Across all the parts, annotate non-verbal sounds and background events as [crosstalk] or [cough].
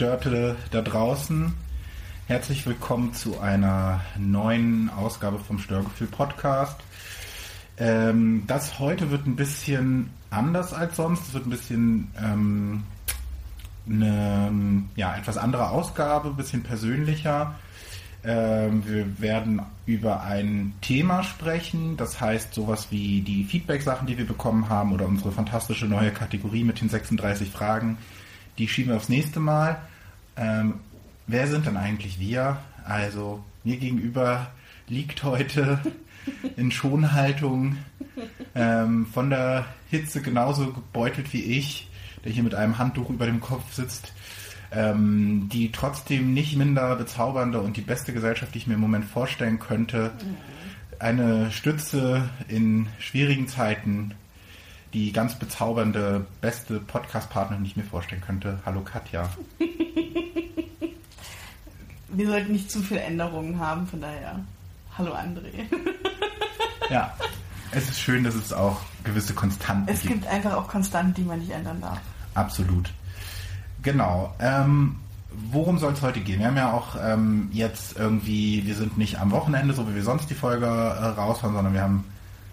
Gestörte da draußen. Herzlich willkommen zu einer neuen Ausgabe vom Störgefühl Podcast. Ähm, das heute wird ein bisschen anders als sonst. Es wird ein bisschen ähm, eine ja, etwas andere Ausgabe, ein bisschen persönlicher. Ähm, wir werden über ein Thema sprechen, das heißt sowas wie die Feedback-Sachen, die wir bekommen haben oder unsere fantastische neue Kategorie mit den 36 Fragen. Die schieben wir aufs nächste Mal. Ähm, wer sind denn eigentlich wir? Also mir gegenüber liegt heute in Schonhaltung ähm, von der Hitze genauso gebeutelt wie ich, der hier mit einem Handtuch über dem Kopf sitzt ähm, die trotzdem nicht minder bezaubernde und die beste Gesellschaft, die ich mir im Moment vorstellen könnte. Eine Stütze in schwierigen Zeiten, die ganz bezaubernde, beste Podcast-Partnerin, die ich mir vorstellen könnte. Hallo Katja. [laughs] Wir sollten nicht zu viele Änderungen haben, von daher. Hallo André. ja, es ist schön, dass es auch gewisse Konstanten gibt. Es gibt einfach auch Konstanten, die man nicht ändern darf. Absolut. Genau. Ähm, worum soll es heute gehen? Wir haben ja auch ähm, jetzt irgendwie, wir sind nicht am Wochenende, so wie wir sonst die Folge äh, raushauen, sondern wir haben,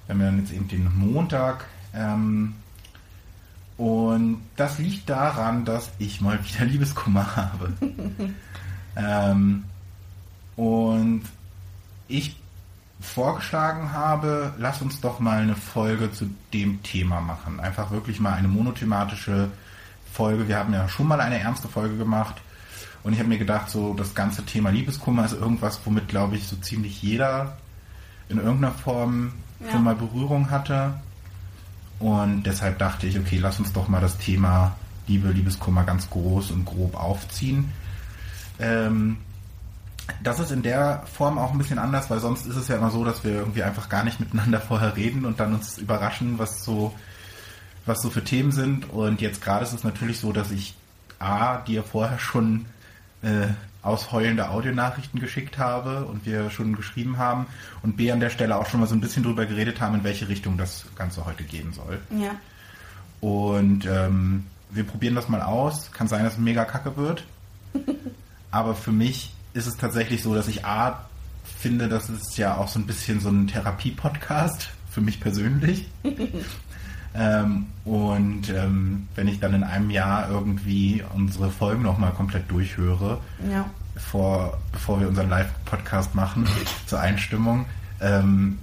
wir haben ja jetzt eben den Montag. Ähm, und das liegt daran, dass ich mal wieder [laughs] Liebeskummer habe. [laughs] ähm, und ich vorgeschlagen habe, lass uns doch mal eine Folge zu dem Thema machen. Einfach wirklich mal eine monothematische Folge. Wir haben ja schon mal eine ernste Folge gemacht. Und ich habe mir gedacht, so das ganze Thema Liebeskummer ist irgendwas, womit, glaube ich, so ziemlich jeder in irgendeiner Form ja. schon mal Berührung hatte. Und deshalb dachte ich, okay, lass uns doch mal das Thema Liebe, Liebeskummer ganz groß und grob aufziehen. Ähm, das ist in der Form auch ein bisschen anders, weil sonst ist es ja immer so, dass wir irgendwie einfach gar nicht miteinander [laughs] vorher reden und dann uns überraschen, was so was so für Themen sind. Und jetzt gerade ist es natürlich so, dass ich A, dir vorher schon äh, ausheulende Audionachrichten geschickt habe und wir schon geschrieben haben und B an der Stelle auch schon mal so ein bisschen drüber geredet haben, in welche Richtung das Ganze heute gehen soll. Ja. Und ähm, wir probieren das mal aus. Kann sein, dass es mega kacke wird. [laughs] Aber für mich ist es tatsächlich so, dass ich A finde, das ist ja auch so ein bisschen so ein Therapie-Podcast für mich persönlich. [laughs] Ähm, und ähm, wenn ich dann in einem Jahr irgendwie unsere Folgen nochmal komplett durchhöre, ja. Bevor, bevor wir unseren Live-Podcast machen [laughs] zur Einstimmung, ähm,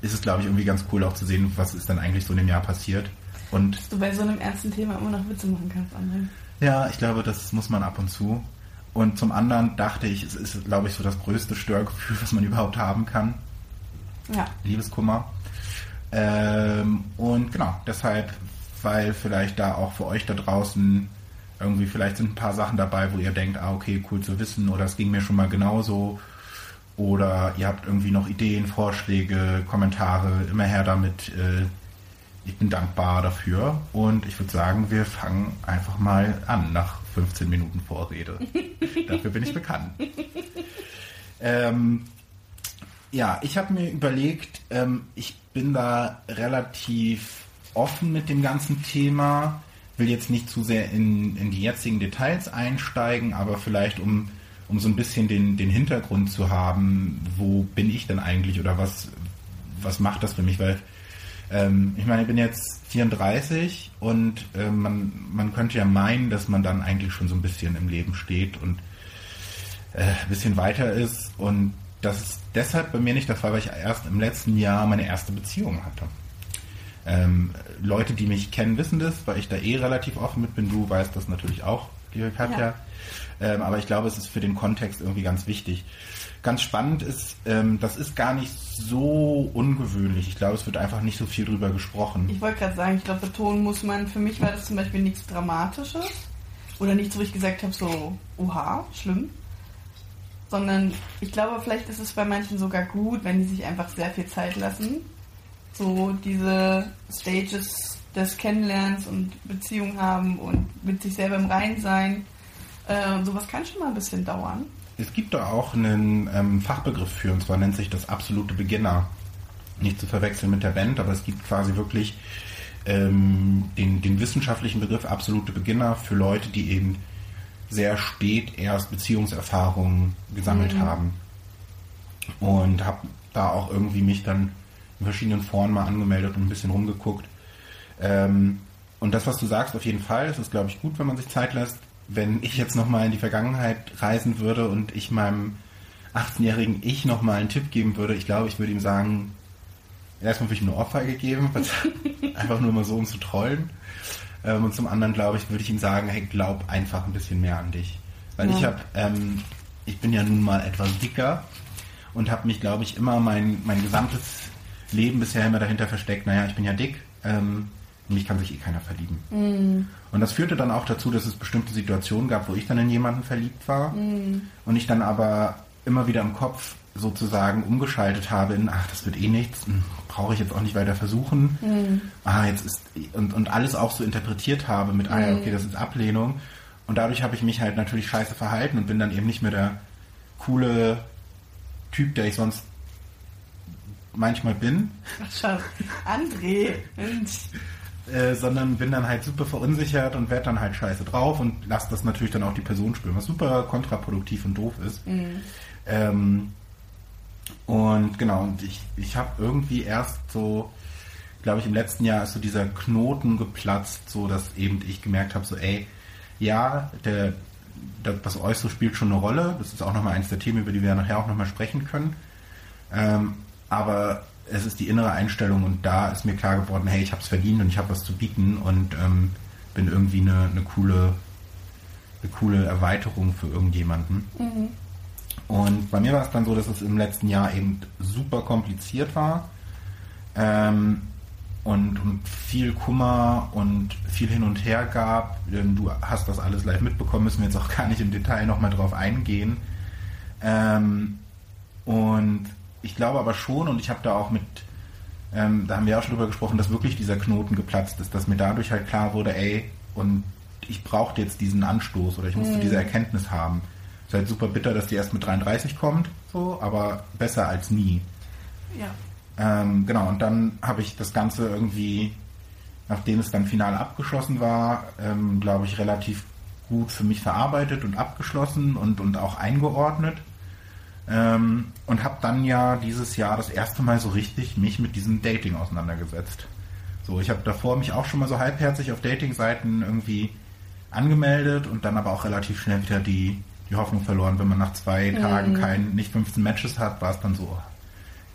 ist es, glaube ich, irgendwie ganz cool auch zu sehen, was ist dann eigentlich so in dem Jahr passiert. Und Dass du bei so einem ernsten Thema immer noch Witze machen kannst, André. Ja, ich glaube, das muss man ab und zu. Und zum anderen dachte ich, es ist, glaube ich, so das größte Störgefühl, was man [laughs] überhaupt haben kann. Ja. Liebeskummer. Ähm, und genau, deshalb, weil vielleicht da auch für euch da draußen irgendwie vielleicht sind ein paar Sachen dabei, wo ihr denkt, ah, okay, cool zu wissen oder es ging mir schon mal genauso oder ihr habt irgendwie noch Ideen, Vorschläge, Kommentare, immer her damit. Äh, ich bin dankbar dafür und ich würde sagen, wir fangen einfach mal an nach 15 Minuten Vorrede. [laughs] dafür bin ich bekannt. Ähm, ja, ich habe mir überlegt, ähm, ich bin da relativ offen mit dem ganzen Thema, will jetzt nicht zu sehr in, in die jetzigen Details einsteigen, aber vielleicht um, um so ein bisschen den, den Hintergrund zu haben, wo bin ich denn eigentlich oder was, was macht das für mich, weil ähm, ich meine, ich bin jetzt 34 und äh, man, man könnte ja meinen, dass man dann eigentlich schon so ein bisschen im Leben steht und äh, ein bisschen weiter ist und das ist deshalb bei mir nicht der Fall, weil ich erst im letzten Jahr meine erste Beziehung hatte. Ähm, Leute, die mich kennen, wissen das, weil ich da eh relativ offen mit bin. Du weißt das natürlich auch, liebe Katja. Ja. Ähm, aber ich glaube, es ist für den Kontext irgendwie ganz wichtig. Ganz spannend ist, ähm, das ist gar nicht so ungewöhnlich. Ich glaube, es wird einfach nicht so viel drüber gesprochen. Ich wollte gerade sagen, ich glaube, betonen muss man, für mich war das zum Beispiel nichts Dramatisches. Oder nichts, wo ich gesagt habe, so, oha, schlimm sondern ich glaube, vielleicht ist es bei manchen sogar gut, wenn die sich einfach sehr viel Zeit lassen. So diese Stages des Kennenlernens und Beziehung haben und mit sich selber im Rein sein. Äh, sowas kann schon mal ein bisschen dauern. Es gibt da auch einen ähm, Fachbegriff für, und zwar nennt sich das absolute Beginner. Nicht zu verwechseln mit der Band, aber es gibt quasi wirklich ähm, den, den wissenschaftlichen Begriff absolute Beginner für Leute, die eben sehr spät erst Beziehungserfahrungen gesammelt mhm. haben. Und habe da auch irgendwie mich dann in verschiedenen Foren mal angemeldet und ein bisschen rumgeguckt. Ähm, und das, was du sagst, auf jeden Fall, es ist, glaube ich, gut, wenn man sich Zeit lässt. Wenn ich jetzt nochmal in die Vergangenheit reisen würde und ich meinem 18-jährigen Ich nochmal einen Tipp geben würde, ich glaube, ich würde ihm sagen, erstmal würde ich eine Ohrfeige geben, [laughs] einfach nur mal so, um zu trollen. Ähm, und zum anderen, glaube ich, würde ich ihm sagen, hey, glaub einfach ein bisschen mehr an dich. Weil ja. ich habe, ähm, ich bin ja nun mal etwas dicker und habe mich, glaube ich, immer mein, mein gesamtes Leben bisher immer dahinter versteckt, naja, ich bin ja dick, ähm, mich kann sich eh keiner verlieben. Mm. Und das führte dann auch dazu, dass es bestimmte Situationen gab, wo ich dann in jemanden verliebt war mm. und ich dann aber immer wieder im Kopf sozusagen umgeschaltet habe in, ach, das wird eh nichts, hm, brauche ich jetzt auch nicht weiter versuchen. Mhm. Ah, jetzt ist, und, und alles auch so interpretiert habe mit, ah ja, okay, das ist Ablehnung. Und dadurch habe ich mich halt natürlich scheiße verhalten und bin dann eben nicht mehr der coole Typ, der ich sonst manchmal bin. Ach, André. äh, sondern bin dann halt super verunsichert und werde dann halt scheiße drauf und lasse das natürlich dann auch die Person spüren, was super kontraproduktiv und doof ist. Mhm. Ähm, und genau, und ich, ich habe irgendwie erst so, glaube ich, im letzten Jahr ist so dieser Knoten geplatzt, so dass eben ich gemerkt habe, so, ey, ja, der, der, das Äußere spielt schon eine Rolle. Das ist auch nochmal eines der Themen, über die wir nachher auch nochmal sprechen können. Ähm, aber es ist die innere Einstellung und da ist mir klar geworden, hey, ich habe es verdient und ich habe was zu bieten und ähm, bin irgendwie eine, eine, coole, eine coole Erweiterung für irgendjemanden. Mhm. Und bei mir war es dann so, dass es im letzten Jahr eben super kompliziert war ähm, und, und, viel Kummer und viel hin und her gab. Du hast das alles live mitbekommen, müssen wir jetzt auch gar nicht im Detail nochmal drauf eingehen. Ähm, und ich glaube aber schon, und ich habe da auch mit, ähm, da haben wir auch schon drüber gesprochen, dass wirklich dieser Knoten geplatzt ist, dass mir dadurch halt klar wurde, ey, und ich brauchte jetzt diesen Anstoß oder ich musste mhm. diese Erkenntnis haben. Ist halt super bitter, dass die erst mit 33 kommt, so, aber besser als nie. Ja. Ähm, genau, und dann habe ich das Ganze irgendwie, nachdem es dann final abgeschlossen war, ähm, glaube ich, relativ gut für mich verarbeitet und abgeschlossen und, und auch eingeordnet. Ähm, und habe dann ja dieses Jahr das erste Mal so richtig mich mit diesem Dating auseinandergesetzt. So, ich habe davor mich auch schon mal so halbherzig auf Dating-Seiten irgendwie angemeldet und dann aber auch relativ schnell wieder die die Hoffnung verloren, wenn man nach zwei mhm. Tagen kein, nicht 15 Matches hat, war es dann so,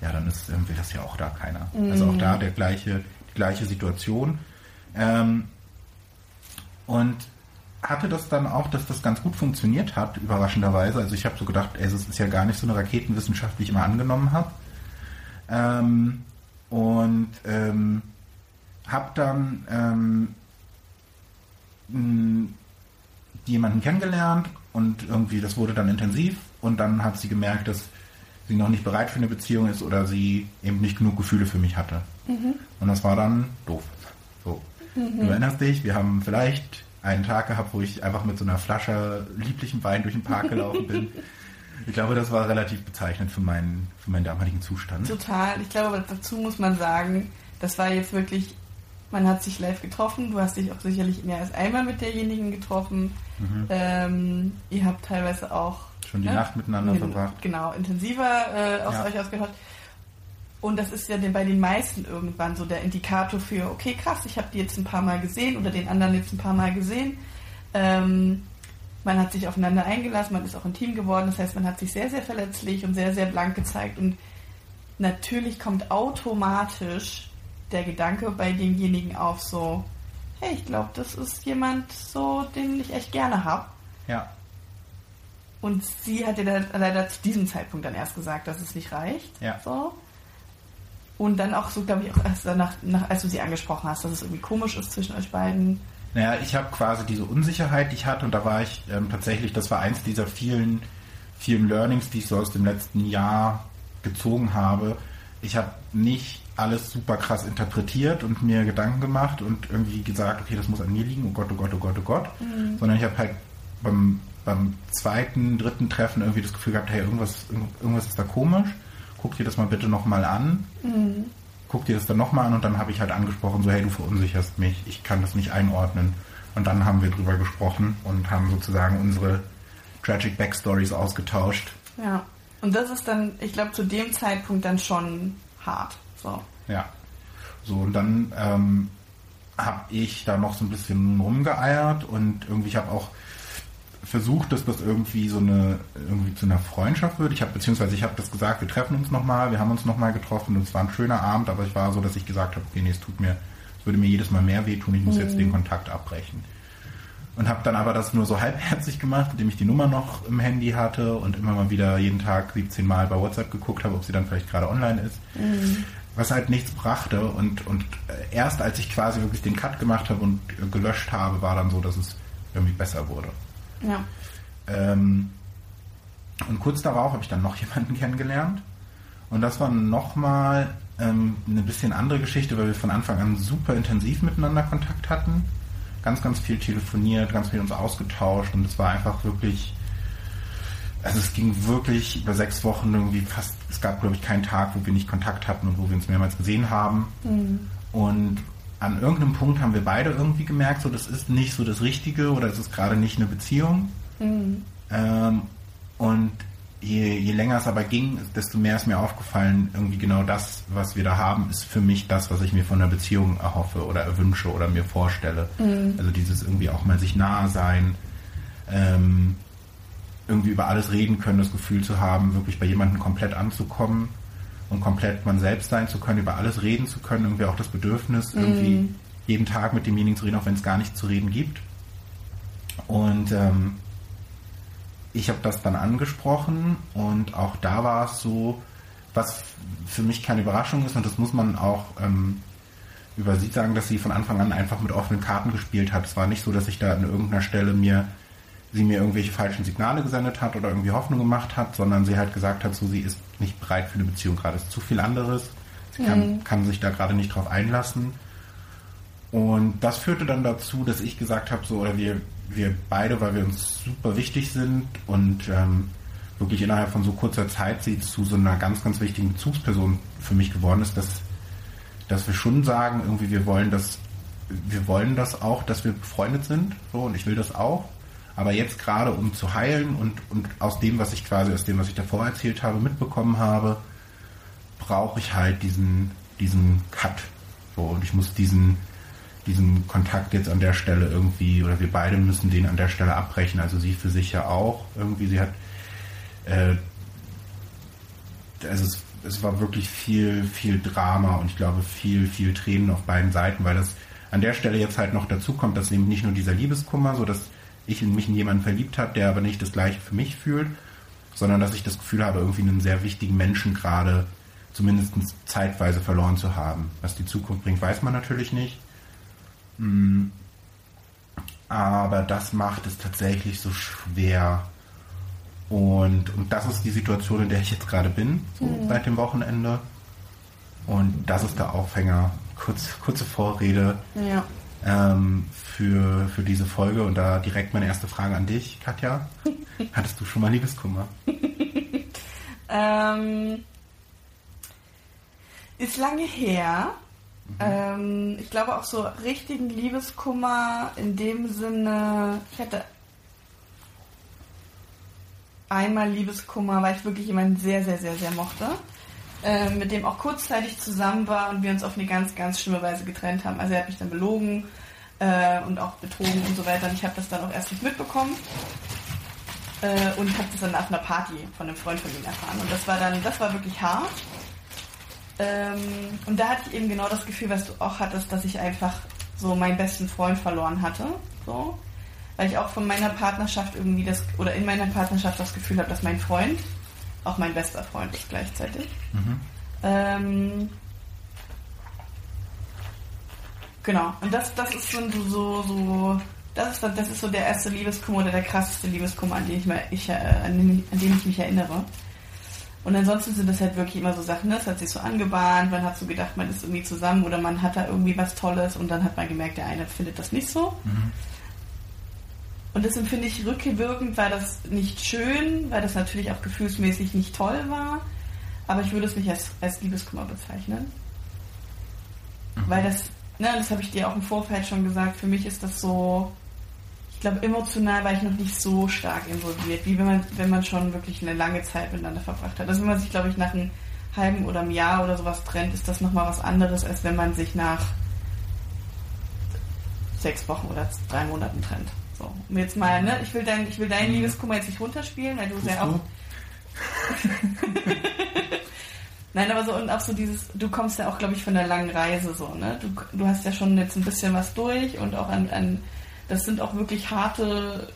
ja, dann ist, will das ja auch da keiner. Mhm. Also auch da der gleiche, die gleiche Situation. Ähm, und hatte das dann auch, dass das ganz gut funktioniert hat, überraschenderweise. Also ich habe so gedacht, ey, das ist ja gar nicht so eine Raketenwissenschaft, wie ich immer angenommen habe. Ähm, und ähm, habe dann ähm, jemanden kennengelernt und irgendwie, das wurde dann intensiv und dann hat sie gemerkt, dass sie noch nicht bereit für eine Beziehung ist oder sie eben nicht genug Gefühle für mich hatte. Mhm. Und das war dann doof. So. Mhm. Du erinnerst dich, wir haben vielleicht einen Tag gehabt, wo ich einfach mit so einer Flasche lieblichen Wein durch den Park gelaufen bin. Ich glaube, das war relativ bezeichnend für meinen, für meinen damaligen Zustand. Total. Ich glaube, dazu muss man sagen, das war jetzt wirklich man hat sich live getroffen. Du hast dich auch sicherlich mehr als einmal mit derjenigen getroffen. Mhm. Ähm, ihr habt teilweise auch schon die ne? Nacht miteinander in, verbracht. Genau, intensiver äh, aus ja. euch ausgehört. Und das ist ja bei den meisten irgendwann so der Indikator für, okay, krass, ich habe die jetzt ein paar Mal gesehen oder den anderen jetzt ein paar Mal gesehen. Ähm, man hat sich aufeinander eingelassen, man ist auch ein Team geworden. Das heißt, man hat sich sehr, sehr verletzlich und sehr, sehr blank gezeigt. Und natürlich kommt automatisch der Gedanke bei demjenigen auf so, hey, ich glaube, das ist jemand so, den ich echt gerne habe. Ja. Und sie hat dir dann leider zu diesem Zeitpunkt dann erst gesagt, dass es nicht reicht. Ja. So. Und dann auch so, glaube ich, auch erst danach, nach, als du sie angesprochen hast, dass es irgendwie komisch ist zwischen euch beiden. Naja, ich habe quasi diese Unsicherheit, die ich hatte, und da war ich ähm, tatsächlich, das war eins dieser vielen, vielen Learnings, die ich so aus dem letzten Jahr gezogen habe. Ich habe nicht alles super krass interpretiert und mir Gedanken gemacht und irgendwie gesagt, okay, das muss an mir liegen, oh Gott, oh Gott, oh Gott, oh Gott. Mhm. Sondern ich habe halt beim, beim zweiten, dritten Treffen irgendwie das Gefühl gehabt, hey, irgendwas, irgendwas ist da komisch. Guck dir das mal bitte nochmal an. Mhm. Guck dir das dann nochmal an und dann habe ich halt angesprochen, so, hey, du verunsicherst mich, ich kann das nicht einordnen. Und dann haben wir drüber gesprochen und haben sozusagen unsere Tragic Backstories ausgetauscht. Ja. Und das ist dann, ich glaube, zu dem Zeitpunkt dann schon hart. So. Ja. So, und dann ähm, habe ich da noch so ein bisschen rumgeeiert und irgendwie, habe auch versucht, dass das irgendwie so eine irgendwie zu einer Freundschaft wird. Ich habe beziehungsweise ich habe das gesagt, wir treffen uns nochmal, wir haben uns nochmal getroffen und es war ein schöner Abend, aber ich war so, dass ich gesagt habe, okay, nee, es tut mir, es würde mir jedes Mal mehr wehtun, ich muss mhm. jetzt den Kontakt abbrechen. Und habe dann aber das nur so [laughs] halbherzig gemacht, indem ich die Nummer noch im Handy hatte und immer mal wieder jeden Tag 17 Mal bei WhatsApp geguckt habe, ob sie dann vielleicht gerade online ist. Mhm. Was halt nichts brachte und, und erst als ich quasi wirklich den Cut gemacht habe und gelöscht habe, war dann so, dass es irgendwie besser wurde. Ja. Ähm, und kurz darauf habe ich dann noch [laughs] jemanden kennengelernt. Und das war nochmal ähm, eine bisschen andere Geschichte, weil wir von Anfang an super intensiv miteinander Kontakt hatten. Ganz, ganz viel telefoniert, ganz viel uns ausgetauscht und es war einfach wirklich, also es ging wirklich über sechs Wochen irgendwie fast, es gab glaube ich keinen Tag, wo wir nicht Kontakt hatten und wo wir uns mehrmals gesehen haben. Mhm. Und an irgendeinem Punkt haben wir beide irgendwie gemerkt, so das ist nicht so das Richtige oder es ist gerade nicht eine Beziehung. Mhm. Ähm, und je, je länger es aber ging, desto mehr ist mir aufgefallen, irgendwie genau das, was wir da haben, ist für mich das, was ich mir von einer Beziehung erhoffe oder erwünsche oder mir vorstelle. Mhm. Also dieses irgendwie auch mal sich nahe sein, ähm, irgendwie über alles reden können, das Gefühl zu haben, wirklich bei jemandem komplett anzukommen und komplett man selbst sein zu können, über alles reden zu können, irgendwie auch das Bedürfnis, mm. irgendwie jeden Tag mit demjenigen zu reden, auch wenn es gar nichts zu reden gibt. Und ähm, ich habe das dann angesprochen und auch da war es so, was für mich keine Überraschung ist und das muss man auch ähm, über sie sagen, dass sie von Anfang an einfach mit offenen Karten gespielt hat. Es war nicht so, dass ich da an irgendeiner Stelle mir sie mir irgendwelche falschen Signale gesendet hat oder irgendwie Hoffnung gemacht hat, sondern sie halt gesagt hat, so sie ist nicht bereit für eine Beziehung gerade. Es ist zu viel anderes. Sie mhm. kann, kann sich da gerade nicht drauf einlassen. Und das führte dann dazu, dass ich gesagt habe, so, oder wir, wir beide, weil wir uns super wichtig sind und ähm, wirklich innerhalb von so kurzer Zeit sie zu so einer ganz, ganz wichtigen Bezugsperson für mich geworden ist, dass, dass wir schon sagen, irgendwie, wir wollen das, wir wollen das auch, dass wir befreundet sind, so, und ich will das auch. Aber jetzt gerade, um zu heilen und, und aus dem, was ich quasi, aus dem, was ich davor erzählt habe, mitbekommen habe, brauche ich halt diesen, diesen Cut. So, und ich muss diesen, diesen Kontakt jetzt an der Stelle irgendwie, oder wir beide müssen den an der Stelle abbrechen. Also sie für sich ja auch. Irgendwie, sie hat, äh, also es, es war wirklich viel, viel Drama und ich glaube viel, viel Tränen auf beiden Seiten, weil das an der Stelle jetzt halt noch dazu kommt, dass eben nicht nur dieser Liebeskummer, so dass ich in mich in jemanden verliebt habe, der aber nicht das gleiche für mich fühlt, sondern dass ich das Gefühl habe, irgendwie einen sehr wichtigen Menschen gerade zumindest zeitweise verloren zu haben. Was die Zukunft bringt, weiß man natürlich nicht. Mm. Aber das macht es tatsächlich so schwer. Und, und das ist die Situation, in der ich jetzt gerade bin, so mhm. seit dem Wochenende. Und das ist der Aufhänger. Kurz, kurze Vorrede. Ja ähm, für, für diese Folge. Und da direkt meine erste Frage an dich, Katja. [laughs] Hattest du schon mal Liebeskummer? [laughs] ähm, ist lange her. Mhm. Ähm, ich glaube auch so richtigen Liebeskummer in dem Sinne, ich hatte einmal Liebeskummer, weil ich wirklich jemanden sehr, sehr, sehr, sehr mochte. Äh, mit dem auch kurzzeitig zusammen war und wir uns auf eine ganz, ganz schlimme Weise getrennt haben. Also er hat mich dann belogen äh, und auch betrogen und so weiter. Und ich habe das dann auch erst nicht mitbekommen äh, und habe das dann nach einer Party von einem Freund von ihm erfahren. Und das war dann, das war wirklich hart. Ähm, und da hatte ich eben genau das Gefühl, was du auch hattest, dass ich einfach so meinen besten Freund verloren hatte. So. Weil ich auch von meiner Partnerschaft irgendwie das, oder in meiner Partnerschaft das Gefühl habe, dass mein Freund auch mein bester Freund ist gleichzeitig. Mhm. Ähm, genau, und das, das ist so, so, so das, ist, das ist so der erste Liebeskummer oder der krasseste Liebeskummer, an den ich, mal, ich, äh, an, den, an den ich mich erinnere. Und ansonsten sind das halt wirklich immer so Sachen, das hat sich so angebahnt, man hat so gedacht, man ist irgendwie zusammen oder man hat da irgendwie was Tolles und dann hat man gemerkt, der eine findet das nicht so. Mhm. Und das empfinde ich rückwirkend, war das nicht schön, weil das natürlich auch gefühlsmäßig nicht toll war. Aber ich würde es nicht als, als Liebeskummer bezeichnen. Mhm. Weil das, ne, das habe ich dir auch im Vorfeld schon gesagt, für mich ist das so, glaube, emotional war ich noch nicht so stark involviert, wie wenn man, wenn man schon wirklich eine lange Zeit miteinander verbracht hat. Also wenn man sich, glaube ich, nach einem halben oder einem Jahr oder sowas trennt, ist das nochmal was anderes, als wenn man sich nach sechs Wochen oder drei Monaten trennt. So, um jetzt mal, ne, ich will dein, ich will dein Mhm. Liebeskummer jetzt nicht runterspielen, weil du Tust sehr auch. du? [laughs] Nein, aber so und auch so dieses, du kommst ja auch, glaube ich, von der langen Reise so, ne? Du, du hast ja schon jetzt ein bisschen was durch und auch an, an das sind auch wirklich harte,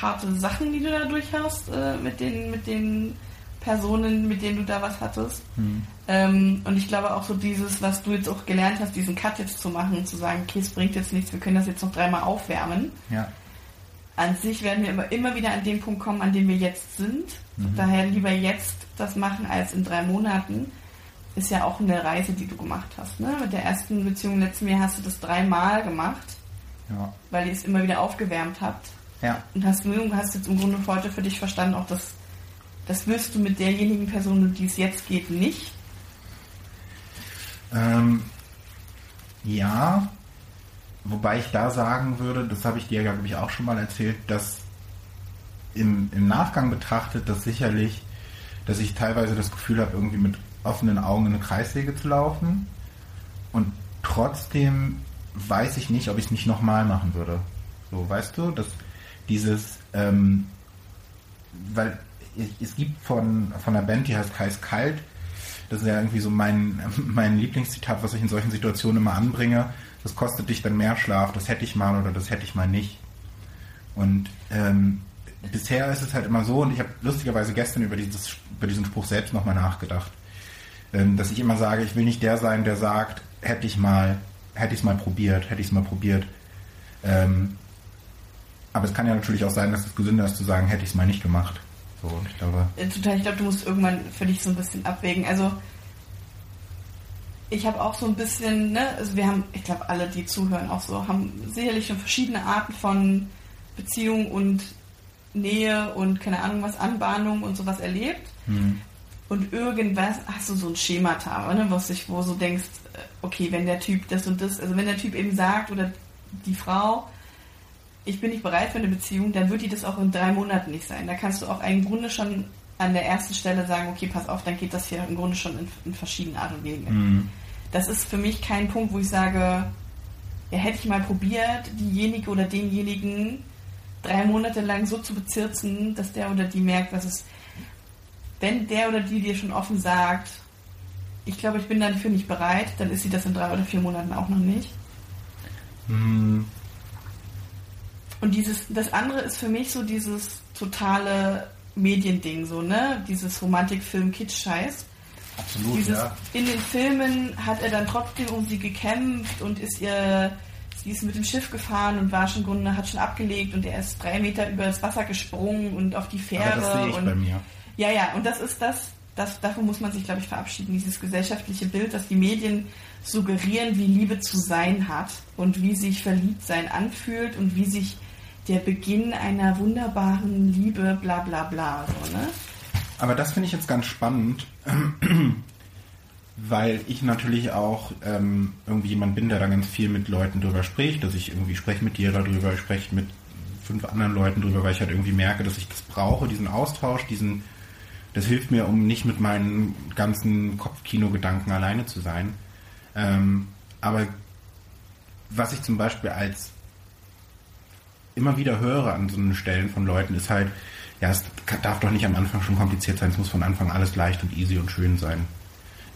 harte Sachen, die du da durch hast, äh, mit den, mit den Personen, mit denen du da was hattest. Hm. Ähm, und ich glaube auch so dieses, was du jetzt auch gelernt hast, diesen Cut jetzt zu machen, zu sagen, okay, es bringt jetzt nichts, wir können das jetzt noch dreimal aufwärmen. Ja. An sich werden wir immer, immer wieder an den Punkt kommen, an dem wir jetzt sind. Daher lieber jetzt das machen als in drei Monaten. Ist ja auch eine Reise, die du gemacht hast. Ne? Mit der ersten Beziehung letzten Jahr hast du das dreimal gemacht, Ja. weil ihr es immer wieder aufgewärmt habt. Ja. Und hast, du hast jetzt im Grunde heute für dich verstanden, auch das, das wirst du mit derjenigen Person, um die es jetzt geht, nicht. Ähm, ja, wobei ich da sagen würde, das habe ich dir ja, glaube ich, auch schon mal erzählt, dass im, im Nachgang betrachtet, dass sicherlich, dass ich teilweise das Gefühl habe, irgendwie mit offenen Augen in eine Kreissäge zu laufen. Und trotzdem weiß ich nicht, ob ich es nicht nochmal machen würde. So, weißt du, dass dieses, ähm, weil es, gibt von, von einer Band, die heißt Heiß Kalt, das ist ja irgendwie so mein, [laughs] mein Lieblingszitat, was ich in solchen Situationen immer anbringe. Das kostet dich dann mehr Schlaf, das hätte ich mal oder das hätte ich mal nicht. Und ähm, bisher ist es halt immer so, und ich habe lustigerweise gestern über, dieses, über diesen Spruch selbst nochmal nachgedacht, ähm, dass ich immer sage, ich will nicht der sein, der sagt, hätte ich mal, hätte ich es mal probiert, hätte ich es mal probiert. Ähm, aber es kann ja natürlich auch sein, dass es gesünder ist zu sagen, hätte ich es mal nicht gemacht. So, ich glaube, Total, ich glaube, du musst irgendwann für dich so ein bisschen abwägen. Also ich habe auch so ein bisschen, ne, also wir haben, ich glaube, alle, die zuhören, auch so, haben sicherlich schon verschiedene Arten von Beziehung und Nähe und keine Ahnung was, Anbahnung und sowas erlebt. hm, Und irgendwas hast du so ein Schemata, ne, was sich, wo du denkst, äh, okay, wenn der Typ das und das, also wenn der Typ eben sagt oder die Frau, ich bin nicht bereit für eine Beziehung, dann wird die das auch in drei Monaten nicht sein. Da kannst du auch im Grunde schon an der ersten Stelle sagen, okay, pass auf, dann geht das hier im Grunde schon in, in verschiedenen Art und Wegen. hm, Das ist für mich kein Punkt, wo ich sage, ja, hätte ich mal probiert, diejenige oder denjenigen drei Monate lang so zu bezirzen, dass der oder die merkt, was es, wenn der oder die dir schon offen sagt, ich glaube, ich bin dafür nicht bereit, dann ist sie das in drei oder vier Monaten auch noch nicht. hm, Und dieses, das andere ist für mich so dieses totale Mediending, so, ne? Dieses Romantikfilm-Kitsch-Scheiß. absolut, Dieses, ja. In den Filmen hat er dann trotzdem um sie gekämpft und ist ihr, sie ist mit dem Schiff gefahren und war schon Grunde, hat schon abgelegt und er ist drei Meter über das Wasser gesprungen und auf die Fähre. Aber das sehe ich und, bei mir. Ja, ja, und das ist das, das, davon muss man sich, glaube ich, verabschieden, dieses gesellschaftliche Bild, dass die Medien suggerieren, wie Liebe zu sein hat und wie sich Verliebtsein anfühlt und wie sich der Beginn einer wunderbaren Liebe, bla bla bla, so, ne? Aber das finde ich jetzt ganz spannend, [clears throat] weil ich natürlich auch ähm, irgendwie jemand bin, der da ganz viel mit Leuten drüber spricht, dass ich irgendwie spreche mit dir darüber, ich spreche mit fünf anderen Leuten drüber, weil ich halt irgendwie merke, dass ich das brauche, diesen Austausch, diesen, das hilft mir, um nicht mit meinen ganzen Kopfkino-Gedanken alleine zu sein. Ähm, aber was ich zum Beispiel als immer wieder höre an so Stellen von Leuten, ist halt, ja, es darf doch nicht am Anfang schon kompliziert sein, es muss von Anfang alles leicht und easy und schön sein.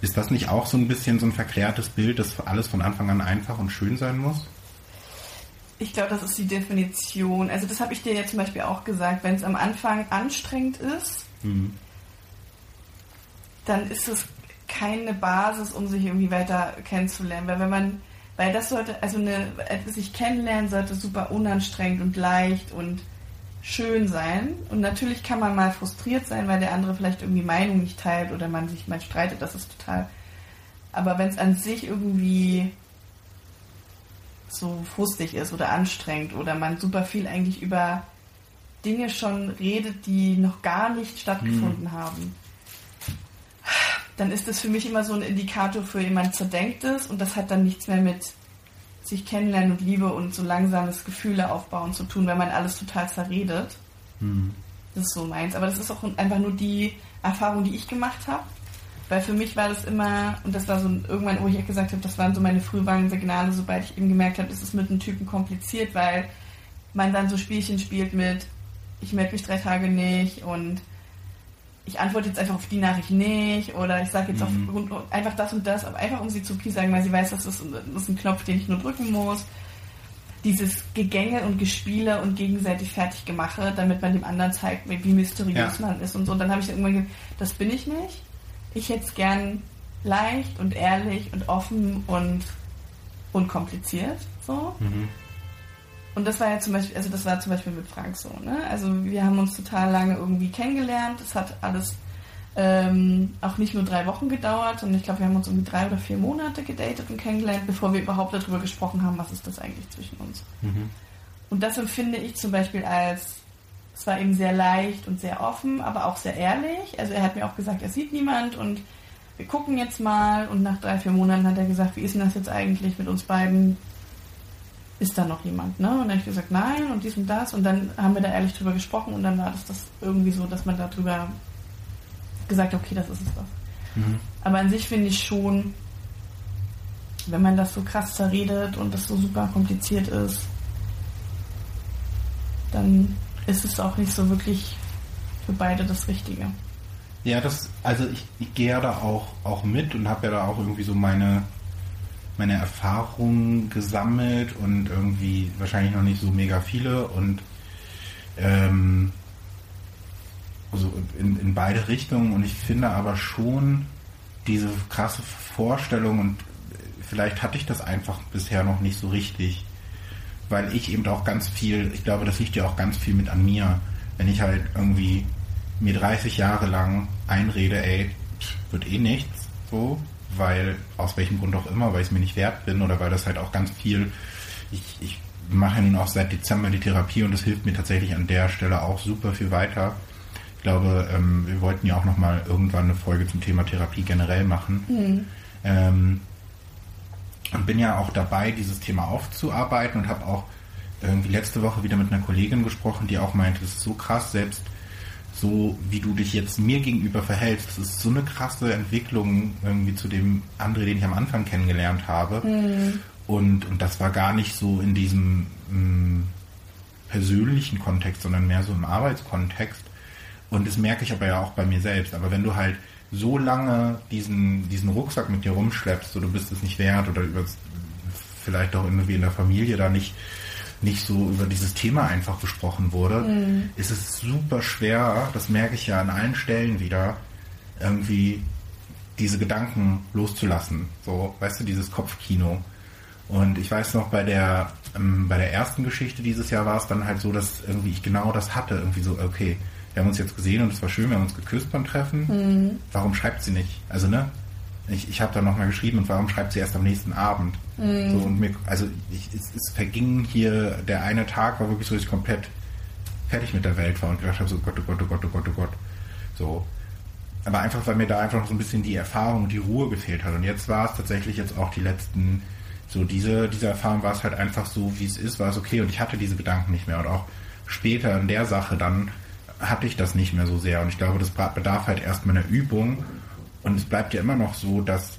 Ist das nicht auch so ein bisschen so ein verklärtes Bild, dass alles von Anfang an einfach und schön sein muss? Ich glaube, das ist die Definition. Also das habe ich dir ja zum Beispiel auch gesagt. Wenn es am Anfang anstrengend ist, Hm. dann ist es keine Basis, um sich irgendwie weiter kennenzulernen. Weil wenn man, weil das sollte, also eine, etwas sich kennenlernen sollte super unanstrengend und leicht und schön sein. Und natürlich kann man mal frustriert sein, weil der andere vielleicht irgendwie Meinung nicht teilt oder man sich mal streitet. Das ist total. Aber wenn es an sich irgendwie so frustig ist oder anstrengend oder man super viel eigentlich über Dinge schon redet, die noch gar nicht stattgefunden haben, dann ist das für mich immer so ein Indikator für jemand zerdenkt ist und das hat dann nichts mehr mit sich kennenlernen und Liebe und so langsames Gefühle aufbauen zu tun, wenn man alles total zerredet. Hm. Das ist so meins. Aber das ist auch einfach nur die Erfahrung, die ich gemacht habe. Weil für mich war das immer, und das war so irgendwann, wo ich gesagt habe, das waren so meine Frühwarnsignale, sobald ich eben gemerkt habe, es ist mit einem Typen kompliziert, weil man dann so Spielchen spielt mit, ich melde mich drei Tage nicht und ich antworte jetzt einfach auf die Nachricht nicht oder ich sage jetzt mhm. auf, einfach das und das, aber einfach um sie zu sagen, weil sie weiß, das ist, das ist ein Knopf, den ich nur drücken muss. Dieses Gegänge und Gespiele und gegenseitig Fertiggemache, damit man dem anderen zeigt, wie mysteriös ja. man ist und so. Und dann habe ich irgendwann gesagt, das bin ich nicht. Ich hätte es gern leicht und ehrlich und offen und unkompliziert. So. Mhm. Und das war ja zum Beispiel, also das war zum Beispiel mit Frank so, ne? Also wir haben uns total lange irgendwie kennengelernt. Es hat alles ähm, auch nicht nur drei Wochen gedauert, sondern ich glaube, wir haben uns irgendwie drei oder vier Monate gedatet und kennengelernt, bevor wir überhaupt darüber gesprochen haben, was ist das eigentlich zwischen uns. Mhm. Und das empfinde ich zum Beispiel als, es war eben sehr leicht und sehr offen, aber auch sehr ehrlich. Also er hat mir auch gesagt, er sieht niemand und wir gucken jetzt mal. Und nach drei, vier Monaten hat er gesagt, wie ist denn das jetzt eigentlich mit uns beiden? Ist da noch jemand, ne? Und dann habe ich gesagt, nein und dies und das und dann haben wir da ehrlich drüber gesprochen und dann war das, das irgendwie so, dass man darüber gesagt hat, okay, das ist es doch. Mhm. Aber an sich finde ich schon, wenn man das so krass zerredet und das so super kompliziert ist, dann ist es auch nicht so wirklich für beide das Richtige. Ja, das, also ich, ich gehe ja da auch, auch mit und habe ja da auch irgendwie so meine, meine Erfahrungen gesammelt und irgendwie wahrscheinlich noch nicht so mega viele und ähm, also in, in beide Richtungen. Und ich finde aber schon diese krasse Vorstellung und vielleicht hatte ich das einfach bisher noch nicht so richtig, weil ich eben auch ganz viel, ich glaube, das liegt ja auch ganz viel mit an mir, wenn ich halt irgendwie mir 30 Jahre lang einrede, ey, wird eh nichts, so, weil aus welchem Grund auch immer, weil ich es mir nicht wert bin oder weil das halt auch ganz viel, ich, ich mache nun auch seit Dezember die Therapie und das hilft mir tatsächlich an der Stelle auch super viel weiter. Ich glaube, ähm, wir wollten ja auch nochmal irgendwann eine Folge zum Thema Therapie generell machen. Mhm. Ähm, und bin ja auch dabei, dieses Thema aufzuarbeiten und habe auch irgendwie letzte Woche wieder mit einer Kollegin gesprochen, die auch meinte, es ist so krass, selbst so wie du dich jetzt mir gegenüber verhältst, das ist so eine krasse Entwicklung irgendwie zu dem André, den ich am Anfang kennengelernt habe. Mhm. Und, und das war gar nicht so in diesem mh, mm, persönlichen Kontext, sondern mehr so im Arbeitskontext. Und das merke ich aber ja auch bei mir selbst. Aber wenn du halt so lange diesen, diesen Rucksack mit dir rumschleppst, so du bist es nicht wert oder über, vielleicht auch irgendwie in der Familie da nicht nicht so über dieses Thema einfach gesprochen wurde, mhm. ist es super schwer, das merke ich ja an allen Stellen wieder, irgendwie diese Gedanken loszulassen. So, weißt du, dieses Kopfkino. Und ich weiß noch, bei der, ähm, bei der ersten Geschichte dieses Jahr war es dann halt so, dass irgendwie ich genau das hatte. Irgendwie so, okay, wir haben uns jetzt gesehen und es war schön, wir haben uns geküsst beim Treffen. Mhm. Warum schreibt sie nicht? Also, ne? Ich, ich habe dann nochmal geschrieben und warum schreibt sie erst am nächsten Abend? Mhm. So, und mir, also ich, es, es, verging hier, der eine Tag war wirklich so, dass ich komplett fertig mit der Welt war und gedacht habe, so Gott, oh Gott, oh Gott, oh Gott, oh Gott. So. Aber einfach, weil mir da einfach noch so ein bisschen die Erfahrung und die Ruhe gefehlt hat. Und jetzt war es tatsächlich jetzt auch die letzten, so diese, diese Erfahrung war es halt einfach so, wie es ist, war es okay und ich hatte diese Gedanken nicht mehr. Und auch später in der Sache dann hatte ich das nicht mehr so sehr. Und ich glaube, das bedarf halt erstmal einer Übung und es bleibt ja immer noch so, dass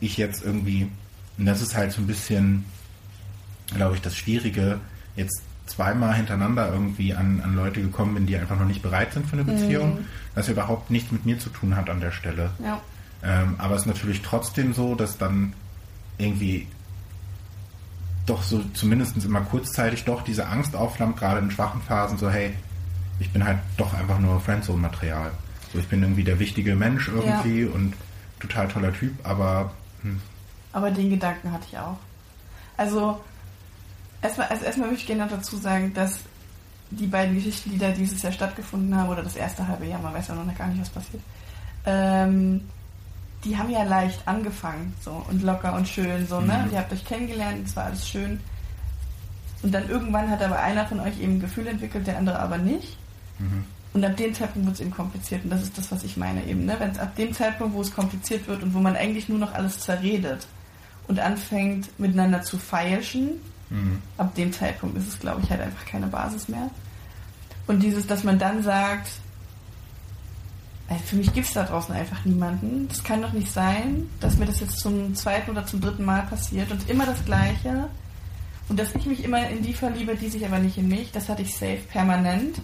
ich jetzt irgendwie, und das ist halt so ein bisschen, glaube ich, das Schwierige, jetzt zweimal hintereinander irgendwie an, an Leute gekommen bin, die einfach noch nicht bereit sind für eine Beziehung, mhm. was überhaupt nichts mit mir zu tun hat an der Stelle. Ja. Ähm, aber es ist natürlich trotzdem so, dass dann irgendwie doch so zumindest immer kurzzeitig doch diese Angst aufflammt, gerade in schwachen Phasen, so hey, ich bin halt doch einfach nur Friendzone-Material. So, ich bin irgendwie der wichtige Mensch irgendwie ja. und total toller Typ, aber. Hm. Aber den Gedanken hatte ich auch. Also, erstmal, also erstmal möchte ich gerne dazu sagen, dass die beiden Geschichten, die da dieses Jahr stattgefunden haben, oder das erste halbe Jahr, man weiß ja noch gar nicht, was passiert, ähm, die haben ja leicht angefangen, so und locker und schön, so, ne? Mhm. ihr habt euch kennengelernt, es war alles schön. Und dann irgendwann hat aber einer von euch eben ein Gefühl entwickelt, der andere aber nicht. Mhm. Und ab dem Zeitpunkt wird es eben kompliziert. Und das ist das, was ich meine eben. Ne? Wenn es ab dem Zeitpunkt, wo es kompliziert wird und wo man eigentlich nur noch alles zerredet und anfängt miteinander zu feilschen, mhm. ab dem Zeitpunkt ist es, glaube ich, halt einfach keine Basis mehr. Und dieses, dass man dann sagt, also für mich gibt es da draußen einfach niemanden. Das kann doch nicht sein, dass mir das jetzt zum zweiten oder zum dritten Mal passiert und immer das Gleiche. Und dass ich mich immer in die verliebe, die sich aber nicht in mich, das hatte ich safe permanent.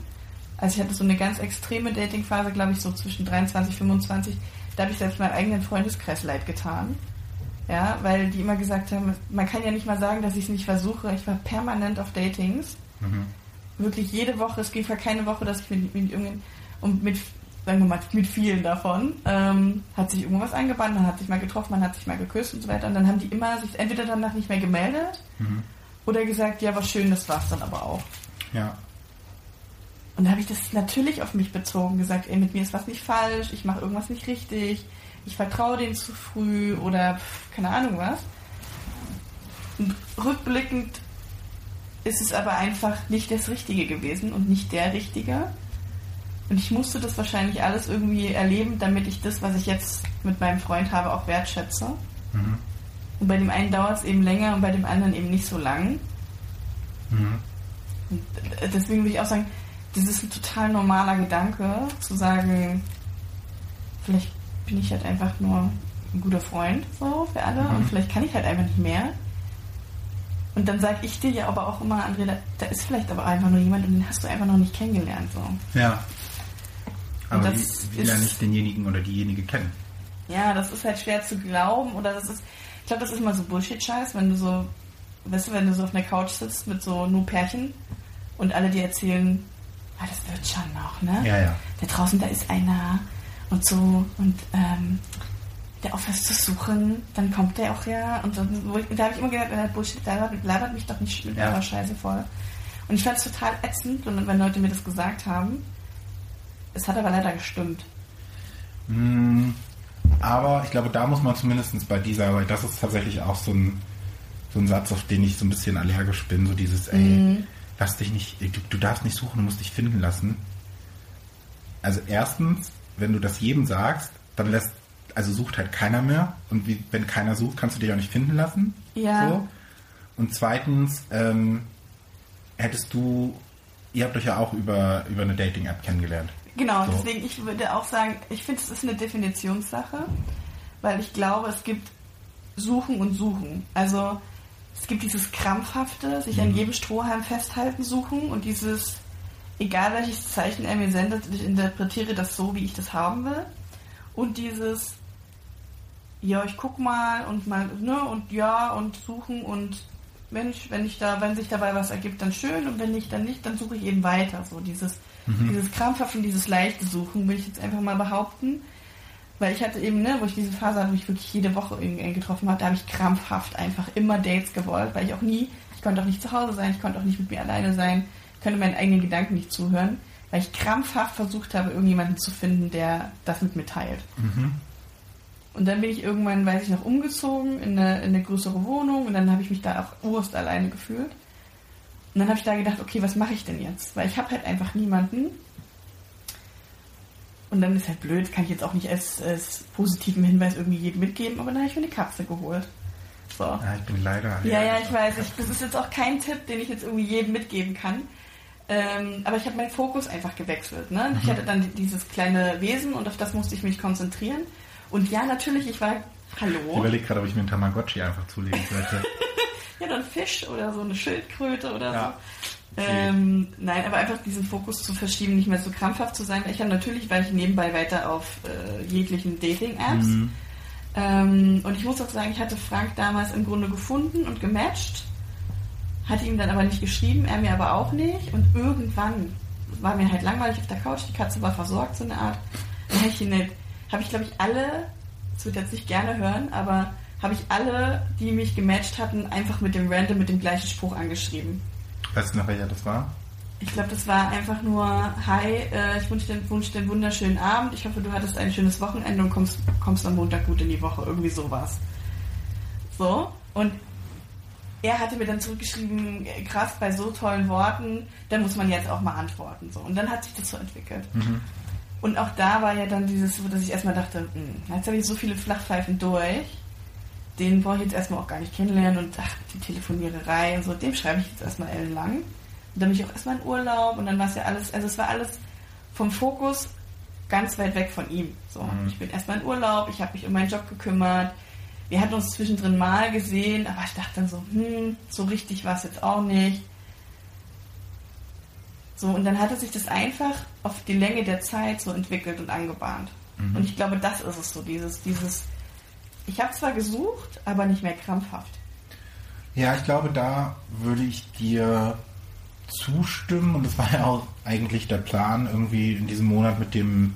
Also ich hatte so eine ganz extreme Datingphase, glaube ich, so zwischen 23, 25. Da habe ich selbst meinem eigenen Freundeskreis leid getan. Ja, weil die immer gesagt haben, man kann ja nicht mal sagen, dass ich es nicht versuche. Ich war permanent auf Datings. Mhm. Wirklich jede Woche. Es ging für keine Woche, dass ich mit, mit irgendeinem und mit sagen wir mal, mit vielen davon, ähm, hat sich irgendwas eingebannt, man hat sich mal getroffen, man hat sich mal geküsst und so weiter. Und dann haben die immer sich entweder danach nicht mehr gemeldet mhm. oder gesagt, ja, was schön, das war's dann aber auch. Ja. Und da habe ich das natürlich auf mich bezogen, gesagt, ey, mit mir ist was nicht falsch, ich mache irgendwas nicht richtig, ich vertraue denen zu früh oder pff, keine Ahnung was. Und rückblickend ist es aber einfach nicht das Richtige gewesen und nicht der Richtige. Und ich musste das wahrscheinlich alles irgendwie erleben, damit ich das, was ich jetzt mit meinem Freund habe, auch wertschätze. Mhm. Und bei dem einen dauert es eben länger und bei dem anderen eben nicht so lang. Mhm. Und deswegen würde ich auch sagen, das ist ein total normaler Gedanke, zu sagen, vielleicht bin ich halt einfach nur ein guter Freund so für alle mhm. und vielleicht kann ich halt einfach nicht mehr. Und dann sage ich dir ja aber auch immer, André, da, da, ist vielleicht aber einfach nur jemand und den hast du einfach noch nicht kennengelernt. So. Ja. Aber das wie, will ja nicht denjenigen oder diejenige kennen. Ja, das ist halt schwer zu glauben oder das ist, ich glaube, das ist mal so Bullshit-Scheiß, wenn du so, weißt du, wenn du so auf einer Couch sitzt mit so nur Pärchen und alle dir erzählen, ah, das wird schon noch, ne? Ja, ja. Da draußen, da ist einer und so und ähm, der aufhört zu suchen, dann kommt der auch ja und ich, da habe ich immer gedacht, äh, Bullshit, labert, labert mich doch nicht mit ja. eurer Scheiße voll. Und ich fand es total ätzend, wenn Leute mir das gesagt haben. Es hat aber leider gestimmt. Mm, aber ich glaube, da muss man zumindest bei dieser, weil das ist tatsächlich auch so ein, so ein Satz, auf den ich so ein bisschen allergisch bin, so dieses, ey, mhm. Lass dich nicht, du, du darfst nicht suchen, du musst dich finden lassen. Also erstens, wenn du das jedem sagst, dann lässt, also sucht halt keiner mehr. Und wie, wenn keiner sucht, kannst du dich auch nicht finden lassen. Ja. So. Und zweitens, ähm, hättest du, ihr habt euch ja auch über, über eine Dating-App kennengelernt. Genau, so. deswegen, ich würde auch sagen, ich finde, es ist eine Definitionssache, weil ich glaube, es gibt Suchen und Suchen. Also es gibt dieses krampfhafte, sich mhm. an jedem Strohhalm festhalten, suchen und dieses, egal welches Zeichen er mir sendet, ich interpretiere das so, wie ich das haben will. Und dieses, ja, ich guck mal und mal, ne, und ja, und suchen und Mensch, wenn ich da, wenn sich dabei was ergibt, dann schön und wenn nicht, dann nicht, dann suche ich eben weiter. So dieses Mhm. Dieses krampfhafte und dieses leichte Suchen, will ich jetzt einfach mal behaupten. Weil ich hatte eben, ne, wo ich diese Phase hatte, wo ich wirklich jede Woche irgendwen getroffen habe, da habe ich krampfhaft einfach immer Dates gewollt, weil ich auch nie, ich konnte auch nicht zu Hause sein, ich konnte auch nicht mit mir alleine sein, ich konnte meinen eigenen Gedanken nicht zuhören, weil ich krampfhaft versucht habe, irgendjemanden zu finden, der das mit mir teilt. Mhm. Und dann bin ich irgendwann, weiß ich noch, umgezogen in eine, in eine größere Wohnung und dann habe ich mich da auch urst alleine gefühlt. Und dann habe ich da gedacht, okay, was mache ich denn jetzt? Weil ich habe halt einfach niemanden. Und dann ist halt blöd, kann ich jetzt auch nicht als, als positiven Hinweis irgendwie jedem mitgeben, aber dann habe ich mir eine Katze geholt. So. Ja, ich bin leider. Ja, ja, ich weiß. Ich, das ist jetzt auch kein Tipp, den ich jetzt irgendwie jedem mitgeben kann. Ähm, aber ich habe meinen Fokus einfach gewechselt. Ne? Mhm. Ich hatte dann dieses kleine Wesen und auf das musste ich mich konzentrieren. Und ja, natürlich, ich war. Hallo. Ich überlege gerade, ob ich mir einen Tamagotchi einfach zulegen sollte. [laughs] ja, dann Fisch oder so eine Schildkröte oder ja. so. Ähm, nein, aber einfach diesen Fokus zu verschieben, nicht mehr so krampfhaft zu sein. Ich habe natürlich, weil ich nebenbei weiter auf äh, jeglichen Dating-Apps. Mhm. Ähm, und ich muss auch sagen, ich hatte Frank damals im Grunde gefunden und gematcht, hatte ihm dann aber nicht geschrieben, er mir aber auch nicht. Und irgendwann war mir halt langweilig auf der Couch, die Katze war versorgt, so eine Art. Dann habe ich, hab ich glaube ich, alle, das wird jetzt nicht gerne hören, aber habe ich alle, die mich gematcht hatten, einfach mit dem Random, mit dem gleichen Spruch angeschrieben. Weißt du noch, welcher das war? Ich glaube, das war einfach nur, hi, äh, ich wünsche dir, wünsch dir einen wunderschönen Abend. Ich hoffe, du hattest ein schönes Wochenende und kommst, kommst am Montag gut in die Woche. Irgendwie sowas. So. Und er hatte mir dann zurückgeschrieben, krass, bei so tollen Worten, da muss man jetzt auch mal antworten. So. Und dann hat sich das so entwickelt. Mhm. Und auch da war ja dann dieses, dass ich erstmal dachte, mh, hm, jetzt habe ich so viele Flachpfeifen durch den brauche ich jetzt erstmal auch gar nicht kennenlernen und ach, die Telefoniererei und so, dem schreibe ich jetzt erstmal ellenlang. Und dann bin ich auch erstmal in Urlaub und dann war es ja alles, also es war alles vom Fokus ganz weit weg von ihm. So, mhm. ich bin erstmal in Urlaub, ich habe mich um meinen Job gekümmert. Wir hatten uns zwischendrin mal gesehen, aber ich dachte dann so, hm, so richtig war es jetzt auch nicht. So, und dann hatte sich das einfach auf die Länge der Zeit so entwickelt und angebahnt. Mhm. Und ich glaube, das ist es so, dieses, dieses, ich habe zwar gesucht, aber nicht mehr krampfhaft. Ja, ich glaube, da würde ich dir zustimmen und das war ja auch eigentlich der Plan irgendwie in diesem Monat mit dem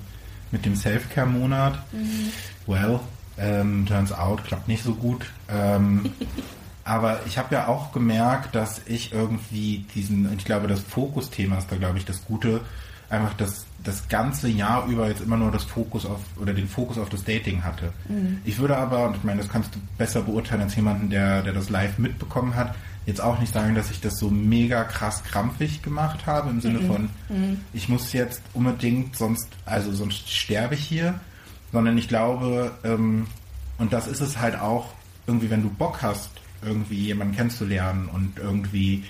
mit dem Self-Care-Monat. Mhm. Well, ähm, turns out, klappt nicht so gut. Ähm, [laughs] aber ich habe ja auch gemerkt, dass ich irgendwie diesen, ich glaube, das Fokusthema ist da, glaube ich, das Gute, einfach das, das ganze Jahr über jetzt immer nur das Fokus auf oder den Fokus auf das Dating hatte. Mhm. Ich würde aber, und ich meine, das kannst du besser beurteilen als jemanden, der, der das live mitbekommen hat, jetzt auch nicht sagen, dass ich das so mega krass krampfig gemacht habe, im Sinne mhm. von, mhm. ich muss jetzt unbedingt, sonst, also sonst sterbe ich hier, sondern ich glaube, ähm, und das ist es halt auch, irgendwie, wenn du Bock hast, irgendwie jemanden kennenzulernen und irgendwie